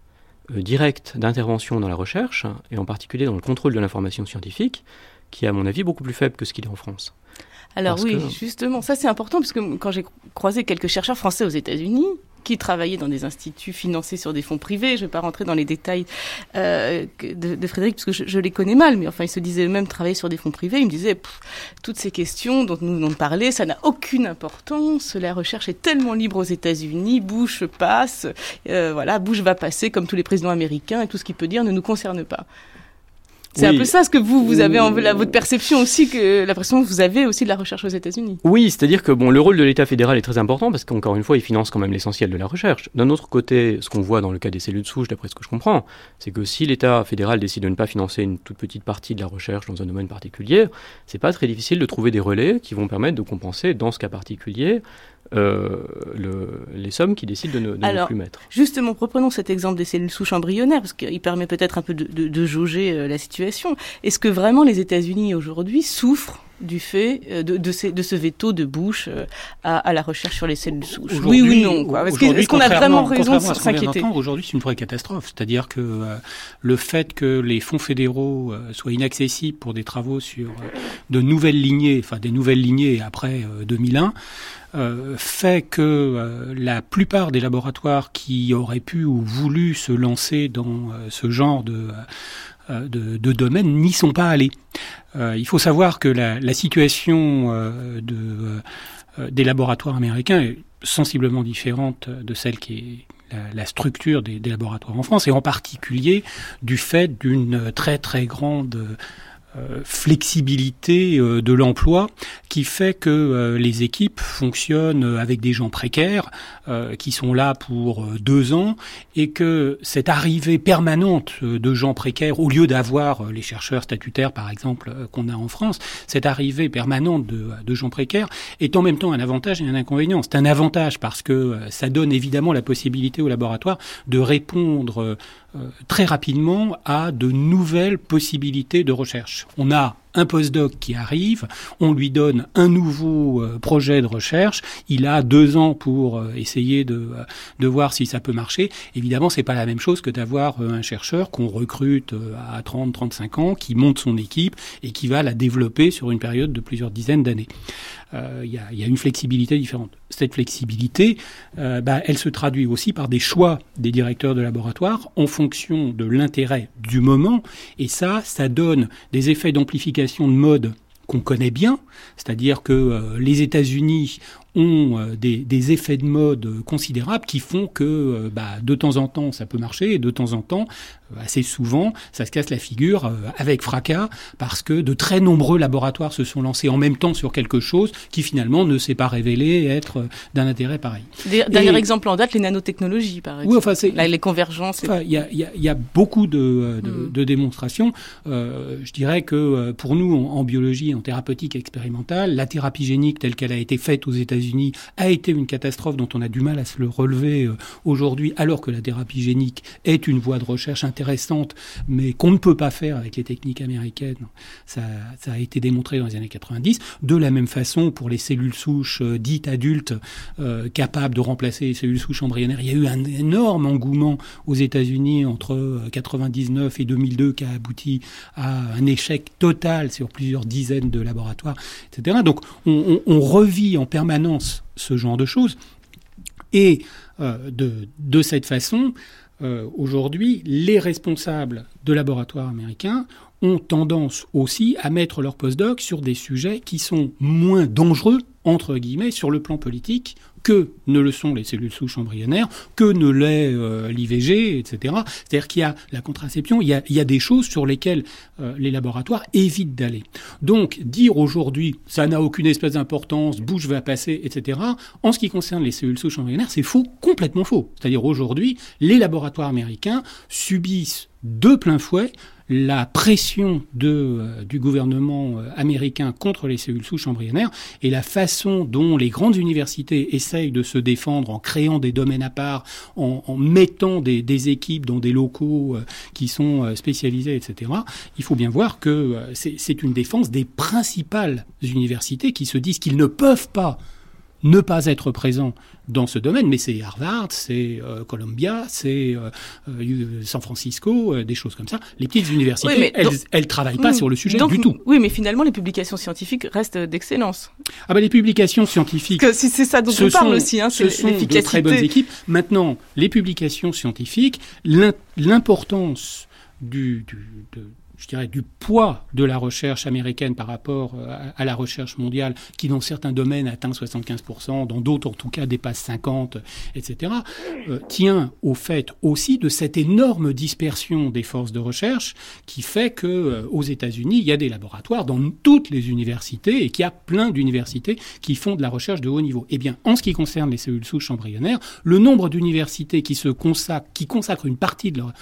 euh, direct d'intervention dans la recherche, et en particulier dans le contrôle de l'information scientifique, qui est à mon avis beaucoup plus faible que ce qu'il est en France. Alors oui, justement, ça c'est important parce que quand j'ai croisé quelques chercheurs français aux États-Unis qui travaillaient dans des instituts financés sur des fonds privés, je ne vais pas rentrer dans les détails euh, de, Frédéric parce que je, les connais mal, mais enfin ils se disaient eux-mêmes travailler sur des fonds privés, ils me disaient toutes ces questions dont nous venons de parler, ça n'a aucune importance, la recherche est tellement libre aux États-Unis, Bush passe, euh, voilà, Bush va passer comme tous les présidents américains et tout ce qu'il peut dire ne nous concerne pas. C'est un peu ça ce que vous, vous avez en la, votre perception aussi, que l'impression que vous avez aussi de la recherche aux États-Unis. Oui, c'est-à-dire que bon, le rôle de l'État fédéral est très important parce qu'encore une fois, il finance quand même l'essentiel de la recherche. D'un autre côté, ce qu'on voit dans le cas des cellules de souche, d'après ce que je comprends, c'est que si l'État fédéral décide de ne pas financer une toute petite partie de la recherche dans un domaine particulier, c'est pas très difficile de trouver des relais qui vont permettre de compenser, dans ce cas particulier, euh, le, les sommes qui décident de ne, de plus mettre. Justement, reprenons cet exemple des cellules souches embryonnaires, parce qu'il permet peut-être un peu de, de, de jauger euh, la situation. Est-ce que vraiment les États-Unis aujourd'hui souffrent du fait euh, de, de, ce, de ce veto de Bush euh, à, à, la recherche sur les cellules souches Oui ou non Est-ce qu'on a vraiment raison de s'inquiéter Aujourd'hui, c'est une vraie catastrophe. C'est-à-dire que euh, le fait que les fonds fédéraux soient inaccessibles pour des travaux sur de nouvelles lignées, enfin des nouvelles lignées après 2001, fait que la plupart des laboratoires qui auraient pu ou voulu se lancer dans ce genre de de, de, domaines n'y sont pas allés. Euh, il faut savoir que la, situation euh, de, des laboratoires américains est sensiblement différente de celle qui est la, structure des, laboratoires en France, et en particulier du fait d'une très très grande euh, flexibilité euh, de l'emploi qui fait que euh, les équipes fonctionnent avec des gens précaires qui sont là pour deux ans et que cette arrivée permanente de gens précaires, au lieu d'avoir les chercheurs statutaires par exemple qu'on a en France, cette arrivée permanente de, de, gens précaires est en même temps un avantage et un inconvénient. C'est un avantage parce que ça donne évidemment la possibilité au laboratoire de répondre très rapidement à de nouvelles possibilités de recherche. On a un postdoc qui arrive, on lui donne un nouveau euh, projet de recherche, il a deux ans pour euh, essayer de, euh, de voir si ça peut marcher. Évidemment, c'est pas la même chose que d'avoir un chercheur qu'on recrute à 30, 35 ans, qui monte son équipe et qui va la développer sur une période de plusieurs dizaines d'années. Il y, a, une flexibilité différente. Cette flexibilité, bah, elle se traduit aussi par des choix des directeurs de laboratoire en fonction de l'intérêt du moment, et ça, ça donne des effets d'amplification de mode qu'on connaît bien, c'est-à-dire que euh, les États-Unis ont euh, des, effets de mode considérables qui font que euh, bah, de temps en temps ça peut marcher et de temps en temps, euh, assez souvent, ça se casse la figure avec fracas parce que de très nombreux laboratoires se sont lancés en même temps sur quelque chose qui finalement ne s'est pas révélé être d'un intérêt pareil. Dernier exemple en date, les nanotechnologies par exemple. Oui, enfin, c'est, les convergences. Il y, a, y, a, beaucoup de, de, mm. démonstrations. je dirais que pour nous, en, en biologie, en thérapeutique expérimentale, la thérapie génique telle qu'elle a été faite aux États-Unis a été une catastrophe dont on a du mal à se le relever euh, aujourd'hui, alors que la thérapie génique est une voie de recherche intéressante, mais qu'on ne peut pas faire avec les techniques américaines. Ça, a été démontré dans les années 90. De la même façon, pour les cellules souches euh, dites adultes euh, capables de remplacer les cellules souches embryonnaires, il y a eu un énorme engouement aux États-Unis entre 99 et 2002 qui a abouti à un échec total sur plusieurs dizaines de laboratoires, etc. Donc on, on, on revit en permanence ce genre de choses. Et euh, de, cette façon, euh, aujourd'hui, les responsables de laboratoires américains ont tendance aussi à mettre leur postdoc sur des sujets qui sont moins dangereux, entre guillemets, sur le plan politique, que ne le sont les cellules souches embryonnaires, que ne l'est euh, l'IVG, etc. C'est-à-dire qu'il y a la contraception, il y a, des choses sur lesquelles euh, les laboratoires évitent d'aller. Donc, dire aujourd'hui, ça n'a aucune espèce d'importance, bouche va passer, etc., en ce qui concerne les cellules souches embryonnaires, c'est faux, complètement faux. C'est-à-dire aujourd'hui, les laboratoires américains subissent de plein fouet la pression de, euh, du gouvernement euh, américain contre les cellules souches embryonnaires et la façon dont les grandes universités essayent de se défendre en créant des domaines à part, en, en mettant des, des, équipes dans des locaux euh, qui sont spécialisés, etc. Il faut bien voir que c'est une défense des principales universités qui se disent qu'ils ne peuvent pas ne pas être présent dans ce domaine, mais c'est Harvard, c'est euh, Columbia, c'est euh, euh, San Francisco, des choses comme ça. Les petites universités, elles, ne travaillent pas hmm. sur le sujet du tout. Oui, mais finalement, les publications scientifiques restent d'excellence. Ah ben les publications scientifiques. c'est ça dont on parle aussi, hein, ce sont de très bonnes équipes. Maintenant, les publications scientifiques, l'importance du, du de, je dirais, du poids de la recherche américaine par rapport euh, à, la recherche mondiale, qui dans certains domaines atteint 75%, dans d'autres en tout cas dépasse 50%, etc., euh, tient au fait aussi de cette énorme dispersion des forces de recherche qui fait que euh, aux États-Unis, il y a des laboratoires dans toutes les universités et qu'il y a plein d'universités qui font de la recherche de haut niveau. Eh bien, en ce qui concerne les cellules souches embryonnaires, le nombre d'universités qui consacrent une partie de leur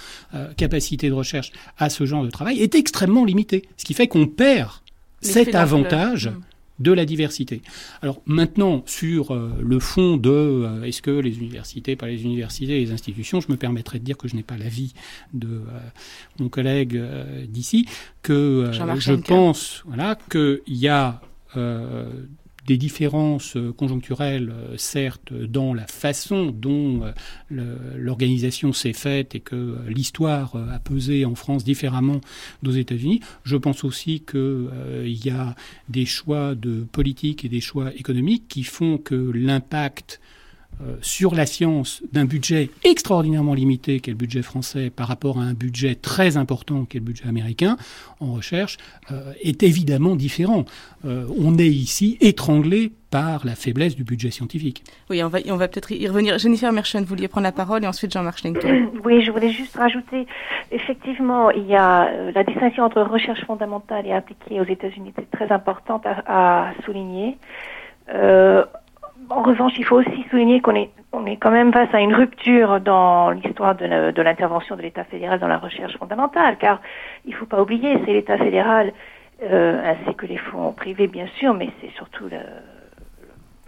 capacité de recherche à ce genre de travail est extrêmement limité. Ce qui fait qu'on perd cet avantage. Mm. de la diversité. Alors maintenant, sur euh, le fond de euh, est-ce que les universités, pas les universités, les institutions, je me permettrai de dire que je n'ai pas l'avis de euh, mon collègue d'ici, que je pense voilà, qu'il y a des différences euh, conjoncturelles, euh, certes, dans la façon dont euh, l'organisation s'est faite et que l'histoire a pesé en France différemment d'aux États-Unis. Je pense aussi qu'il y a des choix de politique et des choix économiques qui font que l'impact euh, sur la science d'un budget extraordinairement limité qu'est le budget français par rapport à un budget très important qu'est le budget américain en recherche euh, est évidemment différent. Euh, on est ici étranglé par la faiblesse du budget scientifique. Oui, on va, on va peut-être y revenir. Jennifer Merchant, vous vouliez prendre la parole et ensuite Jean-Marc Schlenker. Oui, je voulais juste rajouter, effectivement, il y a la distinction entre recherche fondamentale et appliquée aux États-Unis, c'est très importante à, à souligner. En revanche, il faut aussi souligner qu'on est, on est quand même face à une rupture dans l'histoire de l'intervention de l'État fédéral dans la recherche fondamentale, car il ne faut pas oublier, c'est l'État fédéral, euh, ainsi que les fonds privés bien sûr, mais c'est surtout le,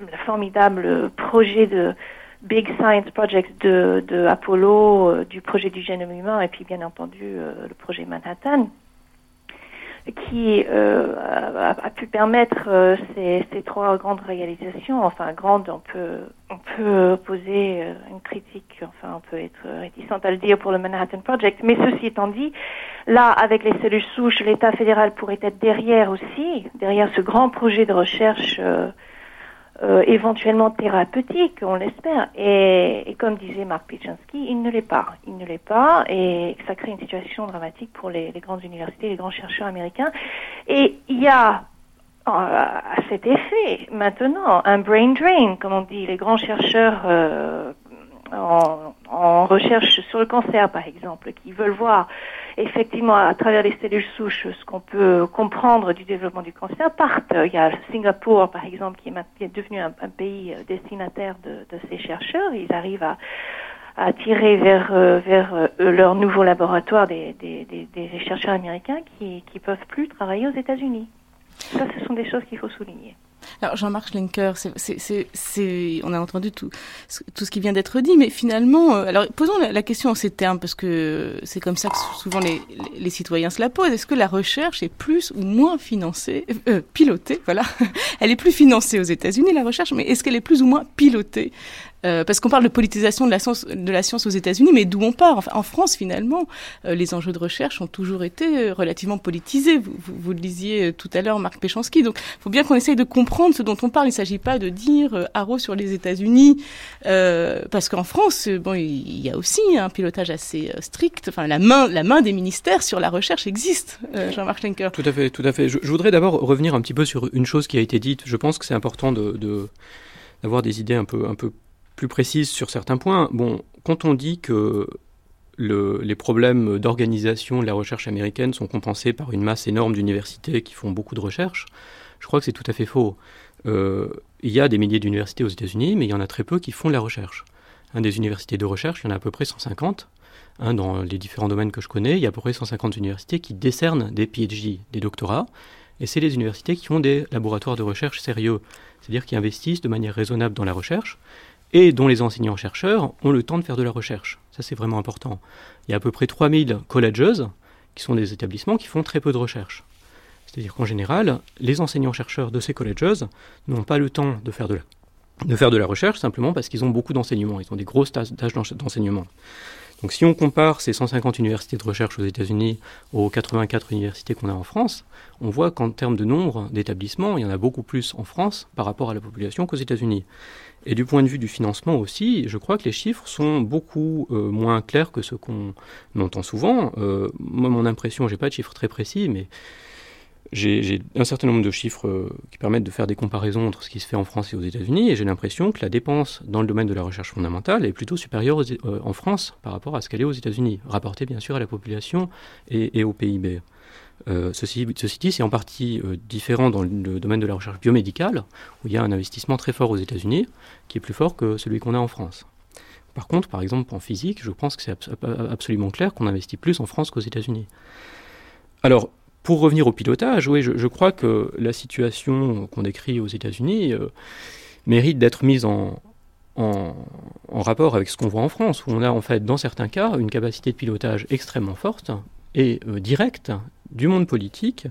le, formidable projet de Big Science Project de, de Apollo, euh, du projet du génome humain, et puis bien entendu euh, le projet Manhattan, qui euh, a, pu permettre euh, ces, ces, trois grandes réalisations. Enfin, grandes, on peut, on peut poser euh, une critique, enfin, on peut être réticent à le dire pour le Manhattan Project. Mais ceci étant dit, là, avec les cellules souches, l'État fédéral pourrait être derrière aussi, derrière ce grand projet de recherche euh, éventuellement thérapeutique, on l'espère. Et, et, comme disait Marc Pichansky, il ne l'est pas. Il ne l'est pas et ça crée une situation dramatique pour les, les grandes universités, les grands chercheurs américains. Et il y a euh, à cet effet maintenant un brain drain, comme on dit, les grands chercheurs euh, en, en, recherche sur le cancer, par exemple, qui veulent voir effectivement à travers les cellules souches ce qu'on peut comprendre du développement du cancer partent. Il y a Singapour, par exemple, qui est, devenu un, pays euh, destinataire de, ces chercheurs. Ils arrivent à, à attirer vers, euh, vers euh, leur nouveau laboratoire des, des chercheurs américains qui ne peuvent plus travailler aux États-Unis. Ça, ce sont des choses qu'il faut souligner. Alors Jean-Marc Schlenker, on a entendu tout, tout ce qui vient d'être dit, mais finalement, euh, alors posons la, question en ces termes, parce que c'est comme ça que souvent les, les, citoyens se la posent. Est-ce que la recherche est plus ou moins financée, euh, pilotée, voilà Elle est plus financée aux États-Unis, la recherche, mais est-ce qu'elle est plus ou moins pilotée euh, parce qu'on parle de politisation de la science, aux États-Unis, mais d'où on part? En France, finalement, euh, les enjeux de recherche ont toujours été euh, relativement politisés. Vous, vous, vous, le disiez tout à l'heure, Marc Péchanski. Donc, il faut bien qu'on essaye de comprendre ce dont on parle. Il ne s'agit pas de dire haro sur les États-Unis, parce qu'en France, bon, il y a aussi un pilotage assez strict. Enfin, la main, la main des ministères sur la recherche existe. Jean-Marc Schenker. Tout à fait, tout à fait. Je, je, voudrais d'abord revenir un petit peu sur une chose qui a été dite. Je pense que c'est important de, de d'avoir des idées un peu, un peu plus précise sur certains points. Bon, quand on dit que le, les problèmes d'organisation de la recherche américaine sont compensés par une masse énorme d'universités qui font beaucoup de recherche, je crois que c'est tout à fait faux. Euh, il y a des milliers d'universités aux États-Unis, mais il y en a très peu qui font de la recherche. Un des universités de recherche, il y en a à peu près 150. Hein, dans les différents domaines que je connais, il y a à peu près 150 universités qui décernent des PhD, des doctorats, et c'est les universités qui ont des laboratoires de recherche sérieux, c'est-à-dire qui investissent de manière raisonnable dans la recherche, et dont les enseignants-chercheurs ont le temps de faire de la recherche. Ça, c'est vraiment important. Il y a à peu près 3000 colleges, qui sont des établissements qui font très peu de recherche. C'est-à-dire qu'en général, les enseignants-chercheurs de ces colleges n'ont pas le temps de faire de la, de faire de la recherche simplement parce qu'ils ont beaucoup d'enseignements, ils ont des grosses tâches d'enseignement. Donc si on compare ces 150 universités de recherche aux États-Unis aux 84 universités qu'on a en France, on voit qu'en termes de nombre d'établissements, il y en a beaucoup plus en France par rapport à la population qu'aux États-Unis. Et du point de vue du financement aussi, je crois que les chiffres sont beaucoup euh, moins clairs que ce qu'on entend souvent. Euh, moi, mon impression, j'ai pas de chiffres très précis, mais j'ai un certain nombre de chiffres euh, qui permettent de faire des comparaisons entre ce qui se fait en France et aux États-Unis, et j'ai l'impression que la dépense dans le domaine de la recherche fondamentale est plutôt supérieure en France par rapport à ce qu'elle est aux États-Unis, rapportée bien sûr à la population et, au PIB. Euh, ceci, dit, c'est en partie euh, différent dans le domaine de la recherche biomédicale, où il y a un investissement très fort aux États-Unis, qui est plus fort que celui qu'on a en France. Par contre, par exemple, en physique, je pense que c'est absolument clair qu'on investit plus en France qu'aux États-Unis. Alors, pour revenir au pilotage, oui, je, crois que la situation qu'on décrit aux États-Unis euh, mérite d'être mise en, rapport avec ce qu'on voit en France, où on a en fait, dans certains cas, une capacité de pilotage extrêmement forte et euh, directe du monde politique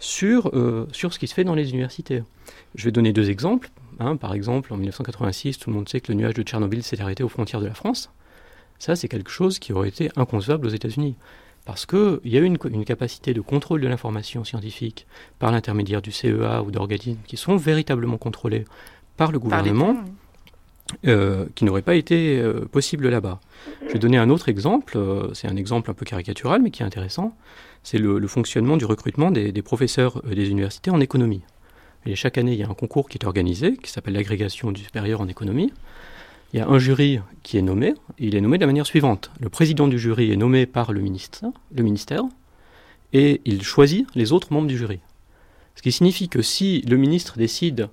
sur, euh, sur ce qui se fait dans les universités. Je vais donner deux exemples. Hein. par exemple, en 1986, tout le monde sait que le nuage de Tchernobyl s'est arrêté aux frontières de la France. Ça, c'est quelque chose qui aurait été inconcevable aux États-Unis. Parce qu'il y a eu une, une, capacité de contrôle de l'information scientifique par l'intermédiaire du CEA ou d'organismes qui sont véritablement contrôlés par le gouvernement, euh, qui n'aurait pas été euh, possible là-bas. Je vais donner un autre exemple, euh, c'est un exemple un peu caricatural mais qui est intéressant, c'est le, fonctionnement du recrutement des, des professeurs des universités en économie. Et chaque année, il y a un concours qui est organisé, qui s'appelle l'agrégation du supérieur en économie. Il y a un jury qui est nommé, il est nommé de la manière suivante. Le président du jury est nommé par le ministère, le ministère et il choisit les autres membres du jury. Ce qui signifie que si le ministre décide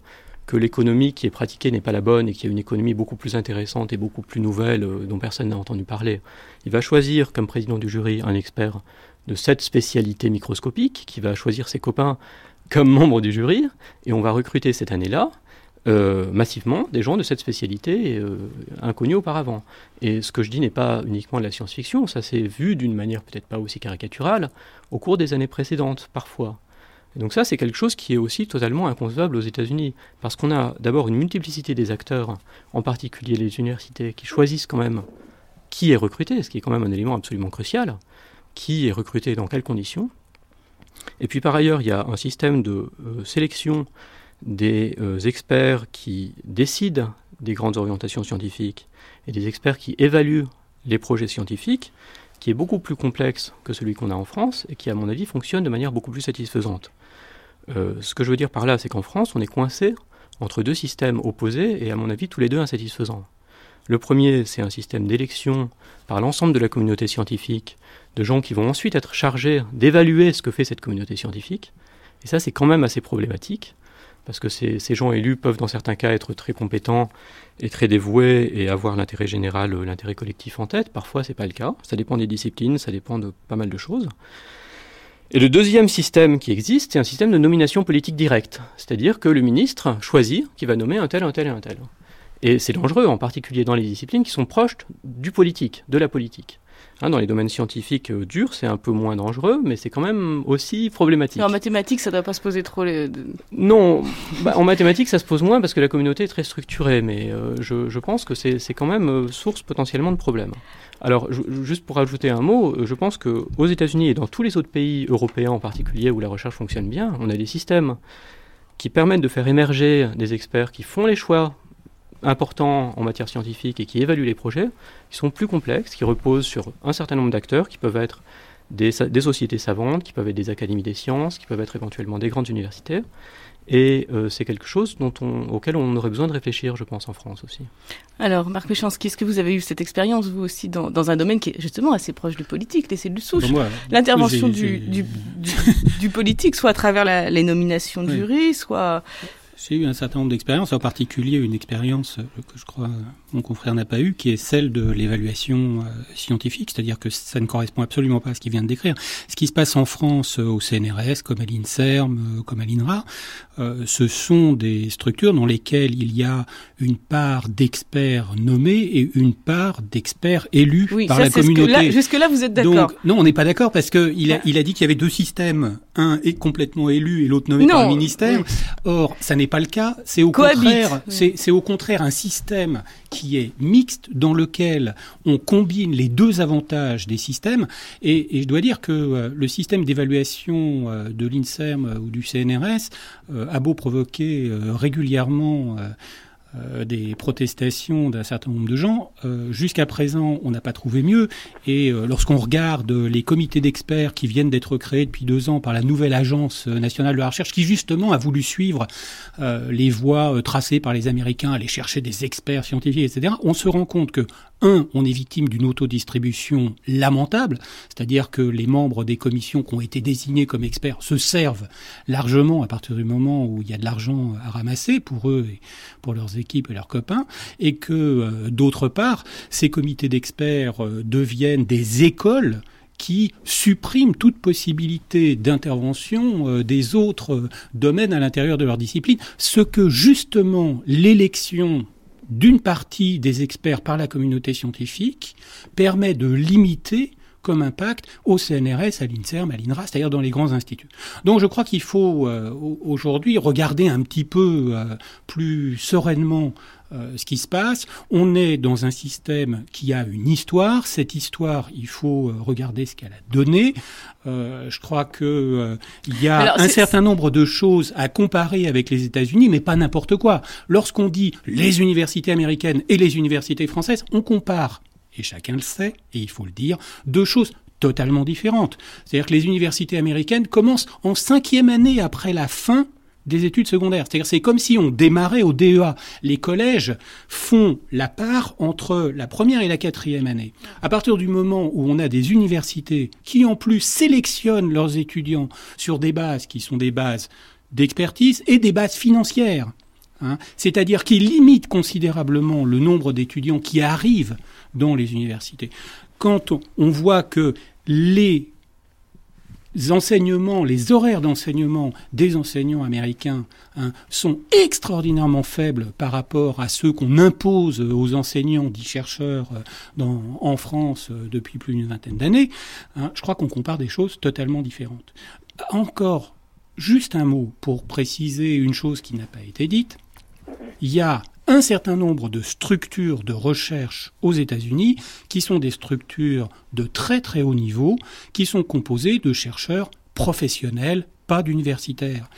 que l'économie qui est pratiquée n'est pas la bonne et qu'il y a une économie beaucoup plus intéressante et beaucoup plus nouvelle euh, dont personne n'a entendu parler, il va choisir comme président du jury un expert de cette spécialité microscopique qui va choisir ses copains comme membres du jury et on va recruter cette année-là euh, massivement des gens de cette spécialité euh, inconnus auparavant. Et ce que je dis n'est pas uniquement de la science-fiction, ça s'est vu d'une manière peut-être pas aussi caricaturale au cours des années précédentes, parfois. Donc ça, c'est quelque chose qui est aussi totalement inconcevable aux États-Unis, parce qu'on a d'abord une multiplicité des acteurs, en particulier les universités, qui choisissent quand même qui est recruté, ce qui est quand même un élément absolument crucial, qui est recruté dans quelles conditions. Et puis par ailleurs, il y a un système de euh, sélection des euh, experts qui décident des grandes orientations scientifiques et des experts qui évaluent les projets scientifiques, qui est beaucoup plus complexe que celui qu'on a en France et qui, à mon avis, fonctionne de manière beaucoup plus satisfaisante. Euh, ce que je veux dire par là, c'est qu'en France, on est coincé entre deux systèmes opposés et, à mon avis, tous les deux insatisfaisants. Le premier, c'est un système d'élection par l'ensemble de la communauté scientifique, de gens qui vont ensuite être chargés d'évaluer ce que fait cette communauté scientifique. Et ça, c'est quand même assez problématique parce que ces, gens élus peuvent dans certains cas être très compétents et très dévoués et avoir l'intérêt général, euh, l'intérêt collectif en tête. Parfois, ce n'est pas le cas. Ça dépend des disciplines, ça dépend de pas mal de choses. Et le deuxième système qui existe, c'est un système de nomination politique directe. C'est-à-dire que le ministre choisit qui va nommer un tel, un tel et un tel. Et c'est dangereux, en particulier dans les disciplines qui sont proches du politique, de la politique. Hein, dans les domaines scientifiques euh, durs, c'est un peu moins dangereux, mais c'est quand même aussi problématique. en mathématiques, ça ne doit pas se poser trop les... Non, bah, en mathématiques, ça se pose moins parce que la communauté est très structurée, mais euh, je, pense que c'est quand même euh, source potentiellement de problèmes. Alors, juste pour ajouter un mot, je pense qu'aux États-Unis et dans tous les autres pays européens en particulier où la recherche fonctionne bien, on a des systèmes qui permettent de faire émerger des experts qui font les choix importants en matière scientifique et qui évaluent les projets, qui sont plus complexes, qui reposent sur un certain nombre d'acteurs, qui peuvent être des, sociétés savantes, qui peuvent être des académies des sciences, qui peuvent être éventuellement des grandes universités. Et euh, c'est quelque chose dont on, auquel on aurait besoin de réfléchir, je pense, en France aussi. Alors, Marc Péchanski, est-ce que vous avez eu cette expérience, vous aussi, dans, dans, un domaine qui est justement assez proche du politique, les cellules souches? L'intervention du, du, du, politique, soit à travers la, les nominations de jury, soit j'ai eu un certain nombre d'expériences, en particulier une expérience que je crois mon confrère n'a pas eu, qui est celle de l'évaluation euh, scientifique, c'est-à-dire que ça ne correspond absolument pas à ce qu'il vient de décrire. Ce qui se passe en France euh, au CNRS, comme à l'INSERM, euh, comme à l'INRA, ce sont des structures dans lesquelles il y a une part d'experts nommés et une part d'experts élus par la communauté. Jusque-là, vous êtes d'accord Non, on n'est pas d'accord parce que il a, il a dit qu'il y avait deux systèmes, un est complètement élu et l'autre nommé par le ministère. Or, ça n'est pas le cas. C'est au contraire, c'est au contraire un système qui est mixte, dans lequel on combine les deux avantages des systèmes. Et, je dois dire que euh, le système d'évaluation euh, de l'INSERM euh, ou du CNRS a beau provoquer régulièrement euh, des protestations d'un certain nombre de gens. Euh, jusqu'à présent, on n'a pas trouvé mieux. Et euh, lorsqu'on regarde les comités d'experts qui viennent d'être créés depuis deux ans par la nouvelle agence nationale de la recherche, qui justement a voulu suivre les voies tracées par les Américains, aller chercher des experts scientifiques, etc., on se rend compte que un, on est victime d'une autodistribution lamentable, c'est-à-dire que les membres des commissions qui ont été désignés comme experts se servent largement à partir du moment où il y a de l'argent à ramasser pour eux et pour leurs équipes et leurs copains, et que euh, d'autre part, ces comités d'experts euh, deviennent des écoles qui suppriment toute possibilité d'intervention euh, des autres domaines à l'intérieur de leur discipline, ce que justement l'élection d'une partie des experts par la communauté scientifique permet de limiter comme impact au CNRS, à l'INSERM, à l'INRA, c'est-à-dire dans les grands instituts. Donc je crois qu'il faut euh, aujourd'hui regarder un petit peu euh, plus sereinement euh, ce qui se passe. On est dans un système qui a une histoire. Cette histoire, il faut regarder ce qu'elle a donné. je crois que il y a un certain nombre de choses à comparer avec les États-Unis, mais pas n'importe quoi. Lorsqu'on dit les universités américaines et les universités françaises, on compare et chacun le sait, et il faut le dire, deux choses totalement différentes. C'est-à-dire que les universités américaines commencent en cinquième année après la fin des études secondaires. C'est-à-dire c'est comme si on démarrait au DEA. Les collèges font la part entre la première et la quatrième année. À partir du moment où on a des universités qui en plus sélectionnent leurs étudiants sur des bases qui sont des bases d'expertise et des bases financières, hein, c'est-à-dire qui limitent considérablement le nombre d'étudiants qui arrivent dans les universités. Quand on voit que les enseignements, les horaires d'enseignement des enseignants américains hein, sont extraordinairement faibles par rapport à ceux qu'on impose aux enseignants dits chercheurs euh, en France euh, depuis plus d'une vingtaine d'années, hein, je crois qu'on compare des choses totalement différentes. Encore juste un mot pour préciser une chose qui n'a pas été dite. Il y a un certain nombre de structures de recherche aux États-Unis qui sont des structures de très très haut niveau, qui sont composées de chercheurs professionnels, pas d'universitaires.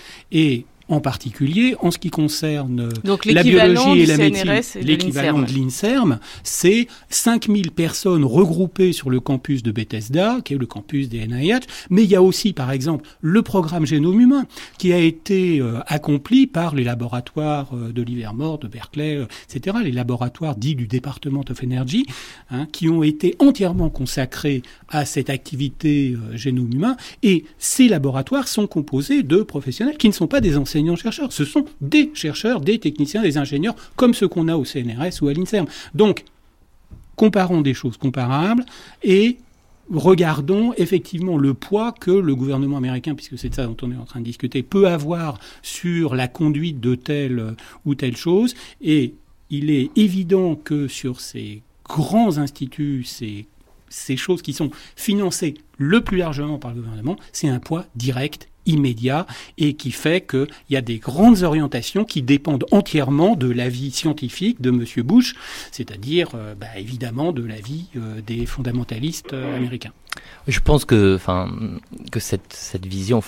En particulier en ce qui concerne la biologie et la médecine. L'équivalent de l'INSERM, c'est 5000 personnes regroupées sur le campus de Bethesda, qui est le campus des NIH, mais il y a aussi, par exemple, le programme Génome humain, qui a été euh, accompli par les laboratoires euh, de Livermore, de Berkeley, euh, etc., les laboratoires dits du Department of Energy, hein, qui ont été entièrement consacrés à cette activité génome humain, et ces laboratoires sont composés de professionnels qui ne sont pas des enseignants Ce sont des chercheurs, des techniciens, des ingénieurs, comme ceux qu'on a au CNRS ou à l'INSERM. Donc, comparons des choses comparables et regardons effectivement le poids que le gouvernement américain, puisque c'est de ça dont on est en train de discuter, peut avoir sur la conduite de telle ou telle chose. Et il est évident que sur ces grands instituts, ces, ces choses qui sont financées le plus largement par le gouvernement, c'est un poids direct immédiat et qui fait qu'il y a des grandes orientations qui dépendent entièrement de l'avis scientifique de M. Bush, c'est-à-dire euh, bah, évidemment de l'avis euh, des fondamentalistes euh, américains. Je pense que, que cette, cette vision,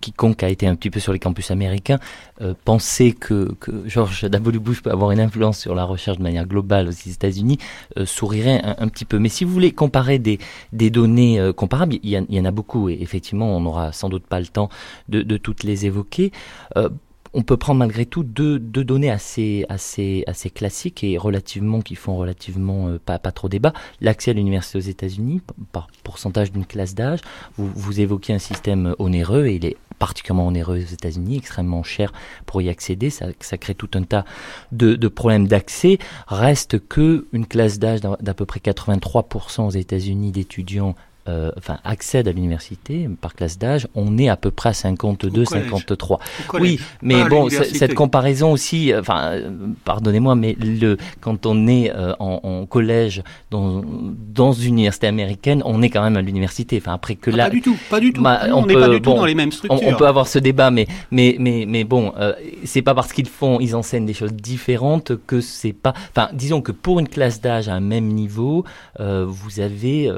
quiconque a été un petit peu sur les campus américains euh, pensait que, que George W. Bush peut avoir une influence sur la recherche de manière globale aux États-Unis euh, sourirait un, petit peu. Mais si vous voulez comparer des, données euh, comparables, il y, en a beaucoup et effectivement on n'aura sans doute pas le temps de, de toutes les évoquer on peut prendre malgré tout deux, données assez, assez, classiques et relativement qui font relativement euh, pas, trop débat. L'accès à l'université aux États-Unis par pourcentage d'une classe d'âge. Vous, vous évoquez un système onéreux et il est particulièrement onéreux aux États-Unis, extrêmement cher pour y accéder. Ça, ça crée tout un tas de, de problèmes d'accès. Reste que une classe d'âge d'à peu près 83% aux États-Unis d'étudiants euh, enfin, accèdent à l'université par classe d'âge, on est à peu près à 52, 53. Oui, mais bon, cette comparaison aussi, euh, enfin, euh, pardonnez-moi, mais le, quand on est en, collège dans, dans une université américaine, on est quand même à l'université. Enfin, après que ah, là, pas du tout, pas du tout. Bah, on n'est pas du tout dans les mêmes structures. On, peut avoir ce débat, mais mais mais mais bon, c'est pas parce qu'ils font, ils enseignent des choses différentes que c'est pas. Enfin, disons que pour une classe d'âge à un même niveau, vous avez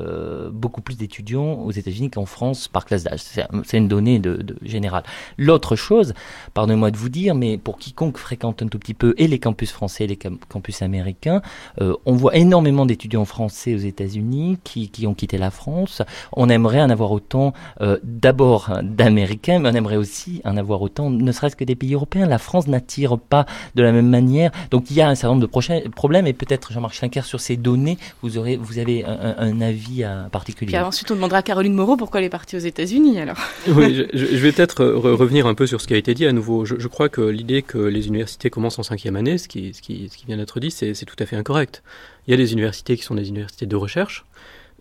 beaucoup plus d'étudiants aux États-Unis qu'en France par classe d'âge. C'est une donnée de, générale. L'autre chose, pardonnez-moi de vous dire, mais pour quiconque fréquente un tout petit peu et les campus français et les campus américains, euh, on voit énormément d'étudiants français aux États-Unis qui, qui, ont quitté la France. On aimerait en avoir autant, euh, d'abord d'Américains, mais on aimerait aussi en avoir autant, ne serait-ce que des pays européens. La France n'attire pas de la même manière. Donc il y a un certain nombre de problèmes et peut-être Jean-Marc Schlinker sur ces données, vous aurez, vous avez un, avis particulier ensuite, on demandera à Caroline Moreau pourquoi elle est partie aux États-Unis alors. oui, je, vais peut-être revenir un peu sur ce qui a été dit à nouveau. Je, crois que l'idée que les universités commencent en cinquième année, ce qui, ce qui, ce qui vient d'être dit, c'est tout à fait incorrect. Il y a des universités qui sont des universités de recherche.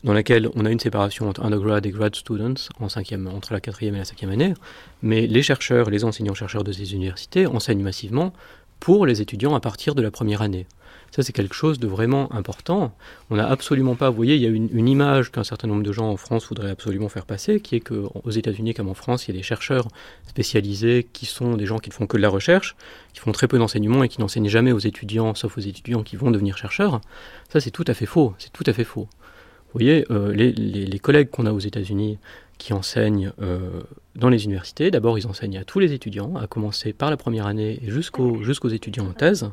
dans laquelle on a une séparation entre undergrad et grad students en cinquième, entre la quatrième et la cinquième année, mais les chercheurs, les enseignants-chercheurs de ces universités enseignent massivement pour les étudiants à partir de la première année. Ça, c'est quelque chose de vraiment important. On n'a absolument pas, vous voyez, il y a une, image qu'un certain nombre de gens en France voudraient absolument faire passer, qui est qu'aux États-Unis comme en France, il y a des chercheurs spécialisés qui sont des gens qui ne font que de la recherche, qui font très peu d'enseignement et qui n'enseignent jamais aux étudiants, sauf aux étudiants qui vont devenir chercheurs. Ça, c'est tout à fait faux. C'est tout à fait faux. Vous voyez, euh, les, collègues qu'on a aux États-Unis qui enseignent euh, dans les universités, d'abord ils enseignent à tous les étudiants, à commencer par la première année et jusqu'aux jusqu'aux étudiants en thèse.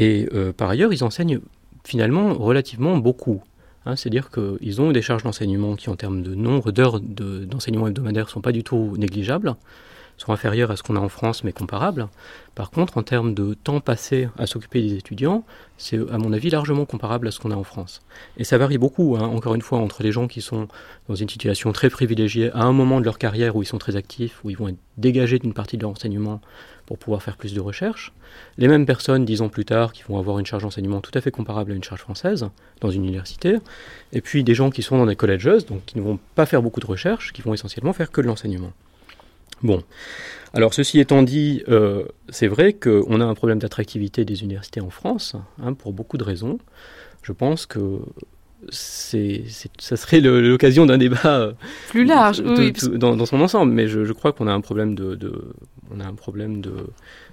Et euh, par ailleurs, ils enseignent finalement relativement beaucoup. Hein, C'est-à-dire qu'ils ont des charges d'enseignement qui, en termes de nombre d'heures d'enseignement hebdomadaire, ne sont pas du tout négligeables sont inférieures à ce qu'on a en France, mais comparables. Par contre, en termes de temps passé à s'occuper des étudiants, c'est à mon avis largement comparable à ce qu'on a en France. Et ça varie beaucoup, hein, encore une fois, entre les gens qui sont dans une situation très privilégiée à un moment de leur carrière où ils sont très actifs, où ils vont être dégagés d'une partie de leur enseignement pour pouvoir faire plus de recherche. Les mêmes personnes, dix ans plus tard, qui vont avoir une charge d'enseignement tout à fait comparable à une charge française dans une université. Et puis des gens qui sont dans des colleges, donc qui ne vont pas faire beaucoup de recherche, qui vont essentiellement faire que de l'enseignement. Bon. Alors, ceci étant dit, euh, c'est vrai qu'on a un problème d'attractivité des universités en France, hein, pour beaucoup de raisons. Je pense que c'est, ça serait l'occasion d'un débat euh, plus large, dans, son ensemble. Mais je, crois qu'on a un problème de, on a un problème de,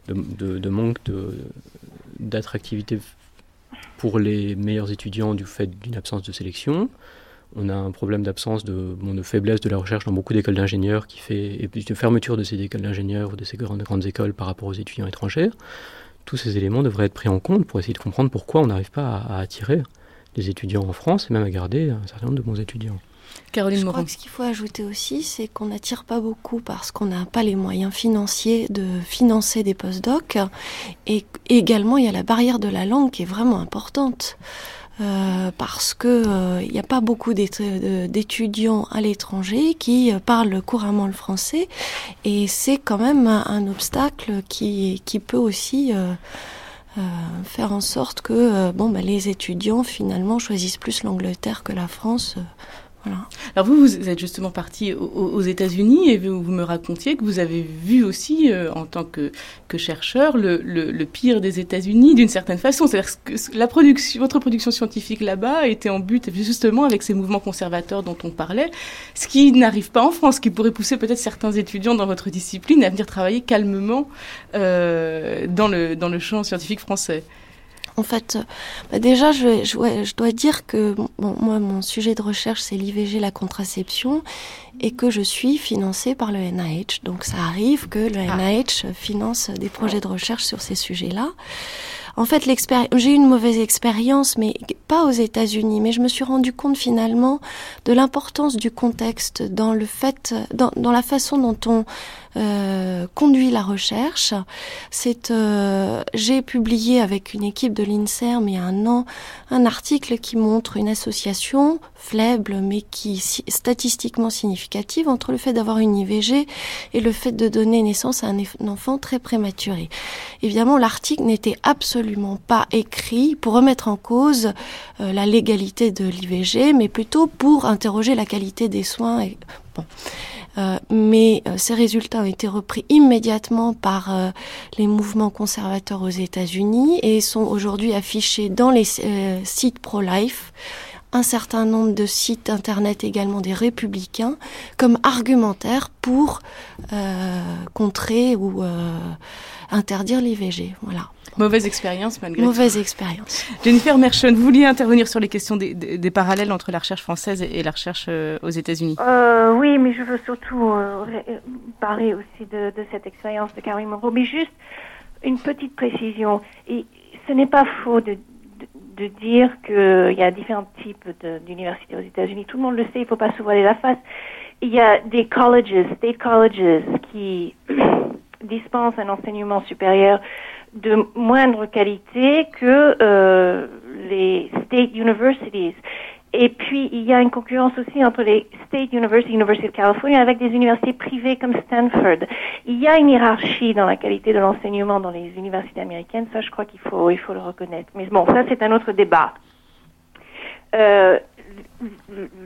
de manque d'attractivité pour les meilleurs étudiants du fait d'une absence de sélection. On a un problème d'absence de, de, faiblesse de la recherche dans beaucoup d'écoles d'ingénieurs qui fait, et puis de fermeture de ces écoles d'ingénieurs ou de ces grandes, grandes écoles par rapport aux étudiants étrangers. Tous ces éléments devraient être pris en compte pour essayer de comprendre pourquoi on n'arrive pas à, attirer les étudiants en France et même à garder un certain nombre de bons étudiants. Caroline Je crois que ce qu'il faut ajouter aussi, c'est qu'on n'attire pas beaucoup parce qu'on n'a pas les moyens financiers de financer des post-docs. Et également, il y a la barrière de la langue qui est vraiment importante. Euh, parce que il euh, n'y a pas beaucoup d'étudiants à l'étranger qui euh, parlent couramment le français. Et c'est quand même un, obstacle qui, qui peut aussi faire en sorte que bon bah, les étudiants finalement choisissent plus l'Angleterre que la France alors vous, vous êtes justement parti aux, États-Unis et vous, me racontiez que vous avez vu aussi, euh, en tant que, chercheur, le, pire des États-Unis d'une certaine façon. C'est-à-dire que votre production scientifique là-bas était en but justement avec ces mouvements conservateurs dont on parlait, ce qui n'arrive pas en France, qui pourrait pousser peut-être certains étudiants dans votre discipline à venir travailler calmement euh, dans, le, dans le champ scientifique français. En fait, bah déjà, je, je, dois dire que moi, mon sujet de recherche, c'est l'IVG, la contraception, et que je suis financée par le NIH. Donc, ça arrive que le NIH ah. finance des projets de recherche sur ces sujets-là. En fait, j'ai eu une mauvaise expérience, mais pas aux États-Unis. Mais je me suis rendu compte finalement de l'importance du contexte dans le fait, dans, dans la façon dont on euh, conduit la recherche. Euh, j'ai publié avec une équipe de l'INSERM il y a un an un article qui montre une association faible mais qui statistiquement significative entre le fait d'avoir une IVG et le fait de donner naissance à un, enfant très prématuré. Évidemment, l'article n'était absolument pas écrit pour remettre en cause euh, la légalité de l'IVG, mais plutôt pour interroger la qualité des soins. Euh, mais euh, ces résultats ont été repris immédiatement par euh, les mouvements conservateurs aux États-Unis et sont aujourd'hui affichés dans les sites pro-life. Un certain nombre de sites internet également des républicains comme argumentaire pour contrer ou interdire l'IVG. Voilà. Mauvaise expérience malgré Mauvaise expérience. Jennifer Merchon, vous vouliez intervenir sur les questions des, des, parallèles entre la recherche française et, la recherche euh, aux États-Unis euh, Oui, mais je veux surtout euh, parler aussi de, de, cette expérience de Caroline Monroe. Mais juste une petite précision. Et ce n'est pas faux de, de, de dire qu'il y a différents types d'universités aux États-Unis. Tout le monde le sait, il ne faut pas se voiler la face. Il y a des colleges, state colleges, qui dispensent un enseignement supérieur de moindre qualité que euh, les state universities. Et puis, il y a une concurrence aussi entre les State University, University of California, avec des universités privées comme Stanford. Il y a une hiérarchie dans la qualité de l'enseignement dans les universités américaines. Ça, je crois qu'il faut, il faut le reconnaître. Mais bon, ça, c'est un autre débat. Euh,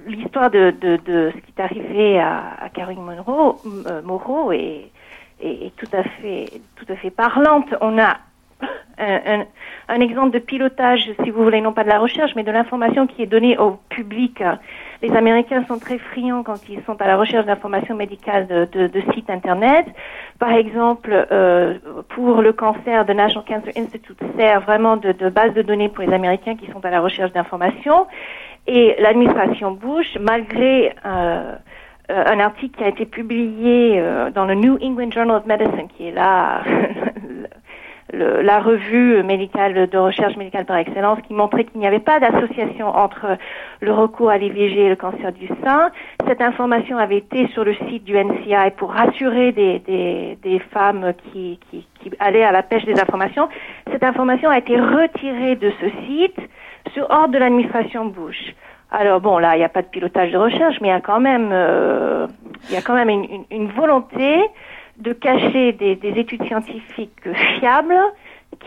l'histoire de, de, de, ce qui est arrivé à, à Caroline Monroe, euh, Moreau est, est, tout à fait tout à fait parlante. On a un, un, exemple de pilotage, si vous voulez, non pas de la recherche, mais de l'information qui est donnée au public. Les Américains sont très friands quand ils sont à la recherche d'informations médicales de, de, de, sites Internet. Par exemple, euh, pour le cancer, de National Cancer Institute sert vraiment de, de base de données pour les Américains qui sont à la recherche d'informations. Et l'administration Bush, malgré euh, un article qui a été publié euh, dans le New England Journal of Medicine, qui est là le, la revue médicale de recherche médicale par excellence, qui montrait qu'il n'y avait pas d'association entre le recours à l'IVG et le cancer du sein. Cette information avait été sur le site du NCI pour rassurer des, femmes qui, qui, qui allaient à la pêche des informations. Cette information a été retirée de ce site sur ordre de l'administration Bush. Alors bon, là, il n'y a pas de pilotage de recherche, mais il y a quand même, euh, il y a quand même une, une, une volonté de cacher des, des, études scientifiques fiables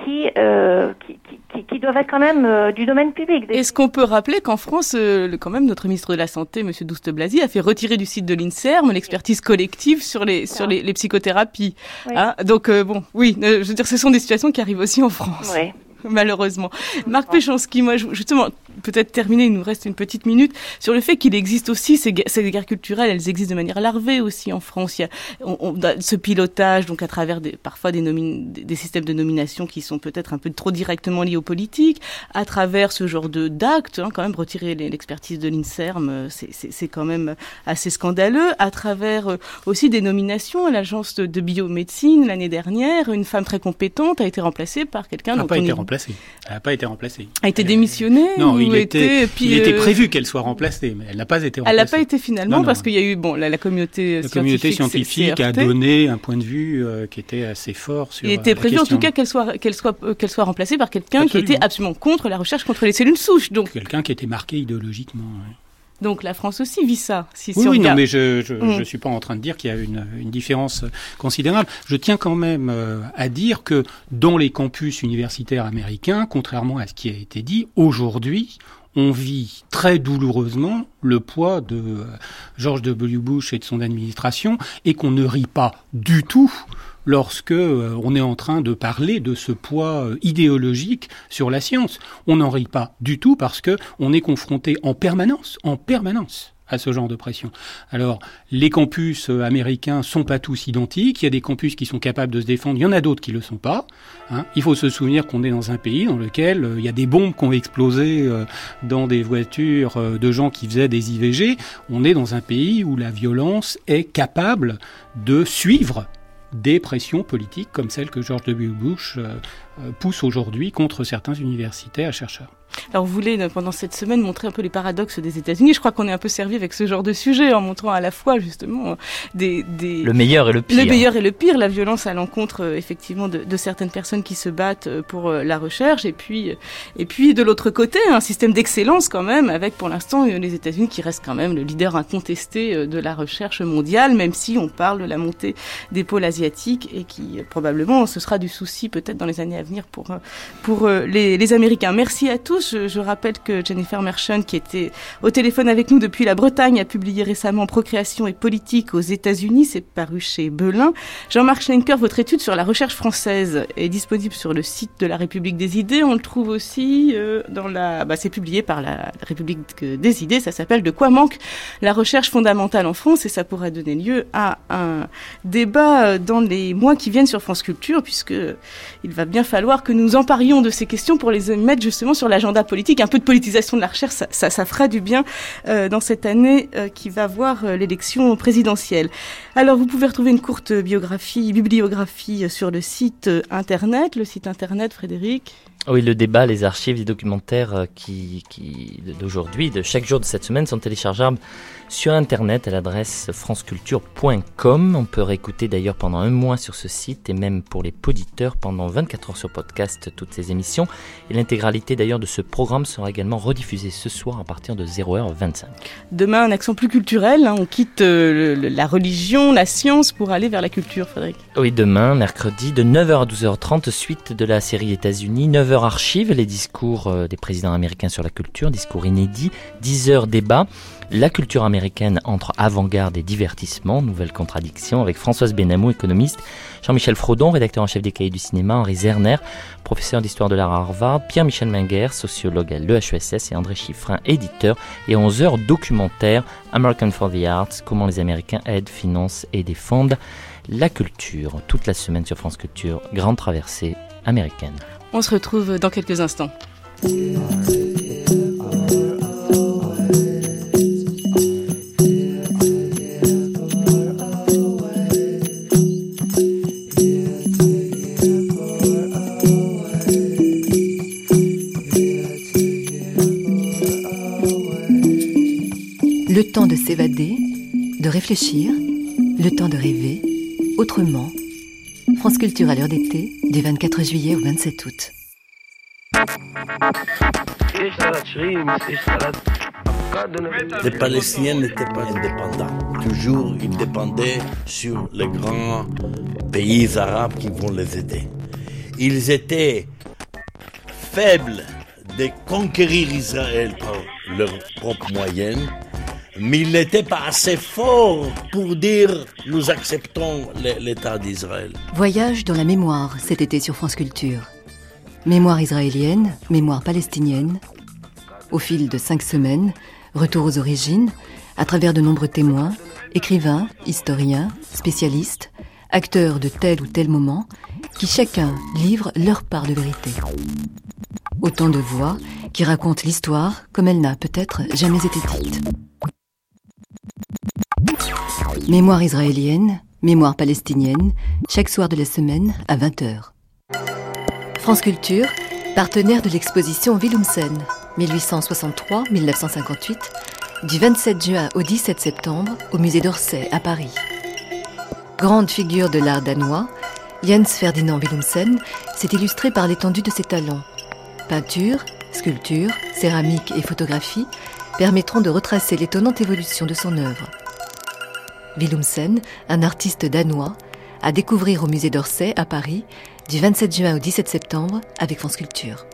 qui, euh, qui, qui, qui, doivent être quand même euh, du domaine public. Est-ce qu'on peut rappeler qu'en France, euh, quand même, notre ministre de la Santé, M. Douste Blazy, a fait retirer du site de l'INSERM l'expertise collective sur les, sur les, les psychothérapies oui. hein Donc, euh, bon, oui, je veux dire, ce sont des situations qui arrivent aussi en France. Oui. malheureusement. Marc Péchanski, moi, justement, peut-être terminer, il nous reste une petite minute, sur le fait qu'il existe aussi ces, ces guerres culturelles, elles existent de manière larvée aussi en France. Il y a on, on, ce pilotage, donc à travers des, parfois des, des systèmes de nomination qui sont peut-être un peu trop directement liés aux politiques, à travers ce genre de d'actes, hein, quand même retirer l'expertise de l'INSERM, c'est quand même assez scandaleux, à travers euh, aussi des nominations à l'agence de, de biomédecine l'année dernière, une femme très compétente a été remplacée par quelqu'un dont pas on été est... remplacée. Elle n'a pas été remplacée. A été démissionnée. Non, il était, puis, il était prévu qu'elle soit remplacée, mais elle n'a pas été remplacée. Elle n'a pas été finalement non, non, parce qu'il y a eu bon la, la communauté la communauté scientifique a donné un point de vue euh, qui était assez fort sur. Il était prévu en tout cas qu'elle soit qu'elle soit euh, qu'elle soit remplacée par quelqu'un qui était absolument contre la recherche contre les cellules souches. Donc quelqu'un qui était marqué idéologiquement. Ouais. Donc la France aussi vit ça. Si, oui, si oui non, mais je je, mmh. je suis pas en train de dire qu'il y a une, une différence considérable. Je tiens quand même euh, à dire que dans les campus universitaires américains, contrairement à ce qui a été dit, aujourd'hui, on vit très douloureusement le poids de euh, George W. Bush et de son administration et qu'on ne rit pas du tout lorsque euh, on est en train de parler de ce poids euh, idéologique sur la science. On n'en rit pas du tout parce que on est confronté en permanence, en permanence à ce genre de pression. Alors, les campus euh, américains sont pas tous identiques. Il y a des campus qui sont capables de se défendre. Il y en a d'autres qui le sont pas. Hein. Il faut se souvenir qu'on est dans un pays dans lequel il y a des bombes qui ont explosé dans des voitures de gens qui faisaient des IVG. On est dans un pays où la violence est capable de suivre des pressions politiques comme celles que George W. Bush euh, pousse aujourd'hui contre certains universitaires et chercheurs. Alors vous voulez pendant cette semaine montrer un peu les paradoxes des États-Unis. Je crois qu'on est un peu servi avec ce genre de sujet en montrant à la fois justement des, des le meilleur et le pire. Le meilleur et le pire, la violence à l'encontre euh, effectivement de, de, certaines personnes qui se battent euh, pour euh, la recherche et puis et puis de l'autre côté un système d'excellence quand même avec pour l'instant les États-Unis qui restent quand même le leader incontesté de la recherche mondiale même si on parle de la montée des pôles asiatiques et qui probablement ce sera du souci peut-être dans les années à venir pour pour les, les Américains. Merci à tous. Je, rappelle que Jennifer Merchant, qui était au téléphone avec nous depuis la Bretagne, a publié récemment Procréation et politique aux États-Unis. C'est paru chez Belin. Jean-Marc Schenker, votre étude sur la recherche française est disponible sur le site de la République des idées. On le trouve aussi euh, dans la. Bah, c'est publié par la République des idées. Ça s'appelle De quoi manque la recherche fondamentale en France? Et ça pourrait donner lieu à un débat dans les mois qui viennent sur France Culture, puisque il va bien falloir que nous emparions de ces questions pour les mettre justement sur l'agenda politique, un peu de politisation de la recherche, ça, ça, fera du bien euh, dans cette année euh, qui va voir euh, l'élection présidentielle. Alors, vous pouvez retrouver une courte biographie, bibliographie sur le site internet, le site internet, Frédéric? Oui, le débat, les archives, les documentaires qui d'aujourd'hui, de chaque jour de cette semaine, sont téléchargeables sur internet à l'adresse franceculture.com. On peut réécouter d'ailleurs pendant un mois sur ce site et même pour les poditeurs pendant 24 heures sur podcast toutes ces émissions. Et l'intégralité d'ailleurs de ce programme sera également rediffusée ce soir à partir de 0h25. Demain, un accent plus culturel. Hein. on quitte euh, la religion, la science pour aller vers la culture, Frédéric. Oui, demain, mercredi, de 9h à 12h30, suite de la série États-Unis. 9h archives, les discours euh, des présidents américains sur la culture, discours inédits. 10h débat. La culture américaine entre avant-garde et divertissement, nouvelle contradiction, avec Françoise Benamou, économiste, Jean-Michel Frodon, rédacteur en chef des cahiers du cinéma, Henri Zerner, professeur d'histoire de l'art à Harvard, Pierre-Michel Menguer, sociologue à l'EHESS et André Chiffrin, éditeur, et 11 heures documentaire American for the Arts, comment les Américains aident, financent et défendent la culture. Toute la semaine sur France Culture, grande traversée américaine. On se retrouve dans quelques instants. Réfléchir, le temps de rêver, autrement. France Culture à l'heure d'été, du 24 juillet au 27 août. Les Palestiniens n'étaient pas indépendants. Toujours, ils dépendaient sur les grands pays arabes qui vont les aider. Ils étaient faibles de conquérir Israël par leurs propres moyens mais il n'était pas assez fort pour dire nous acceptons l'État d'Israël. Voyage dans la mémoire cet été sur France Culture. Mémoire israélienne, mémoire palestinienne. Au fil de cinq semaines, retour aux origines, à travers de nombreux témoins, écrivains, historiens, spécialistes, acteurs de tel ou tel moment, qui chacun livre leur part de vérité. Autant de voix qui racontent l'histoire comme elle n'a peut-être jamais été dite. Mémoire israélienne, mémoire palestinienne, chaque soir de la semaine à 20h. France Culture, partenaire de l'exposition Willumsen, 1863-1958, du 27 juin au 17 septembre au musée d'Orsay à Paris. Grande figure de l'art danois, Jens Ferdinand Willumsen s'est illustré par l'étendue de ses talents. Peinture, sculpture, céramique et photographie permettront de retracer l'étonnante évolution de son œuvre. Willumsen, un artiste danois, à découvrir au musée d'Orsay à Paris du 27 juin au 17 septembre avec France Culture.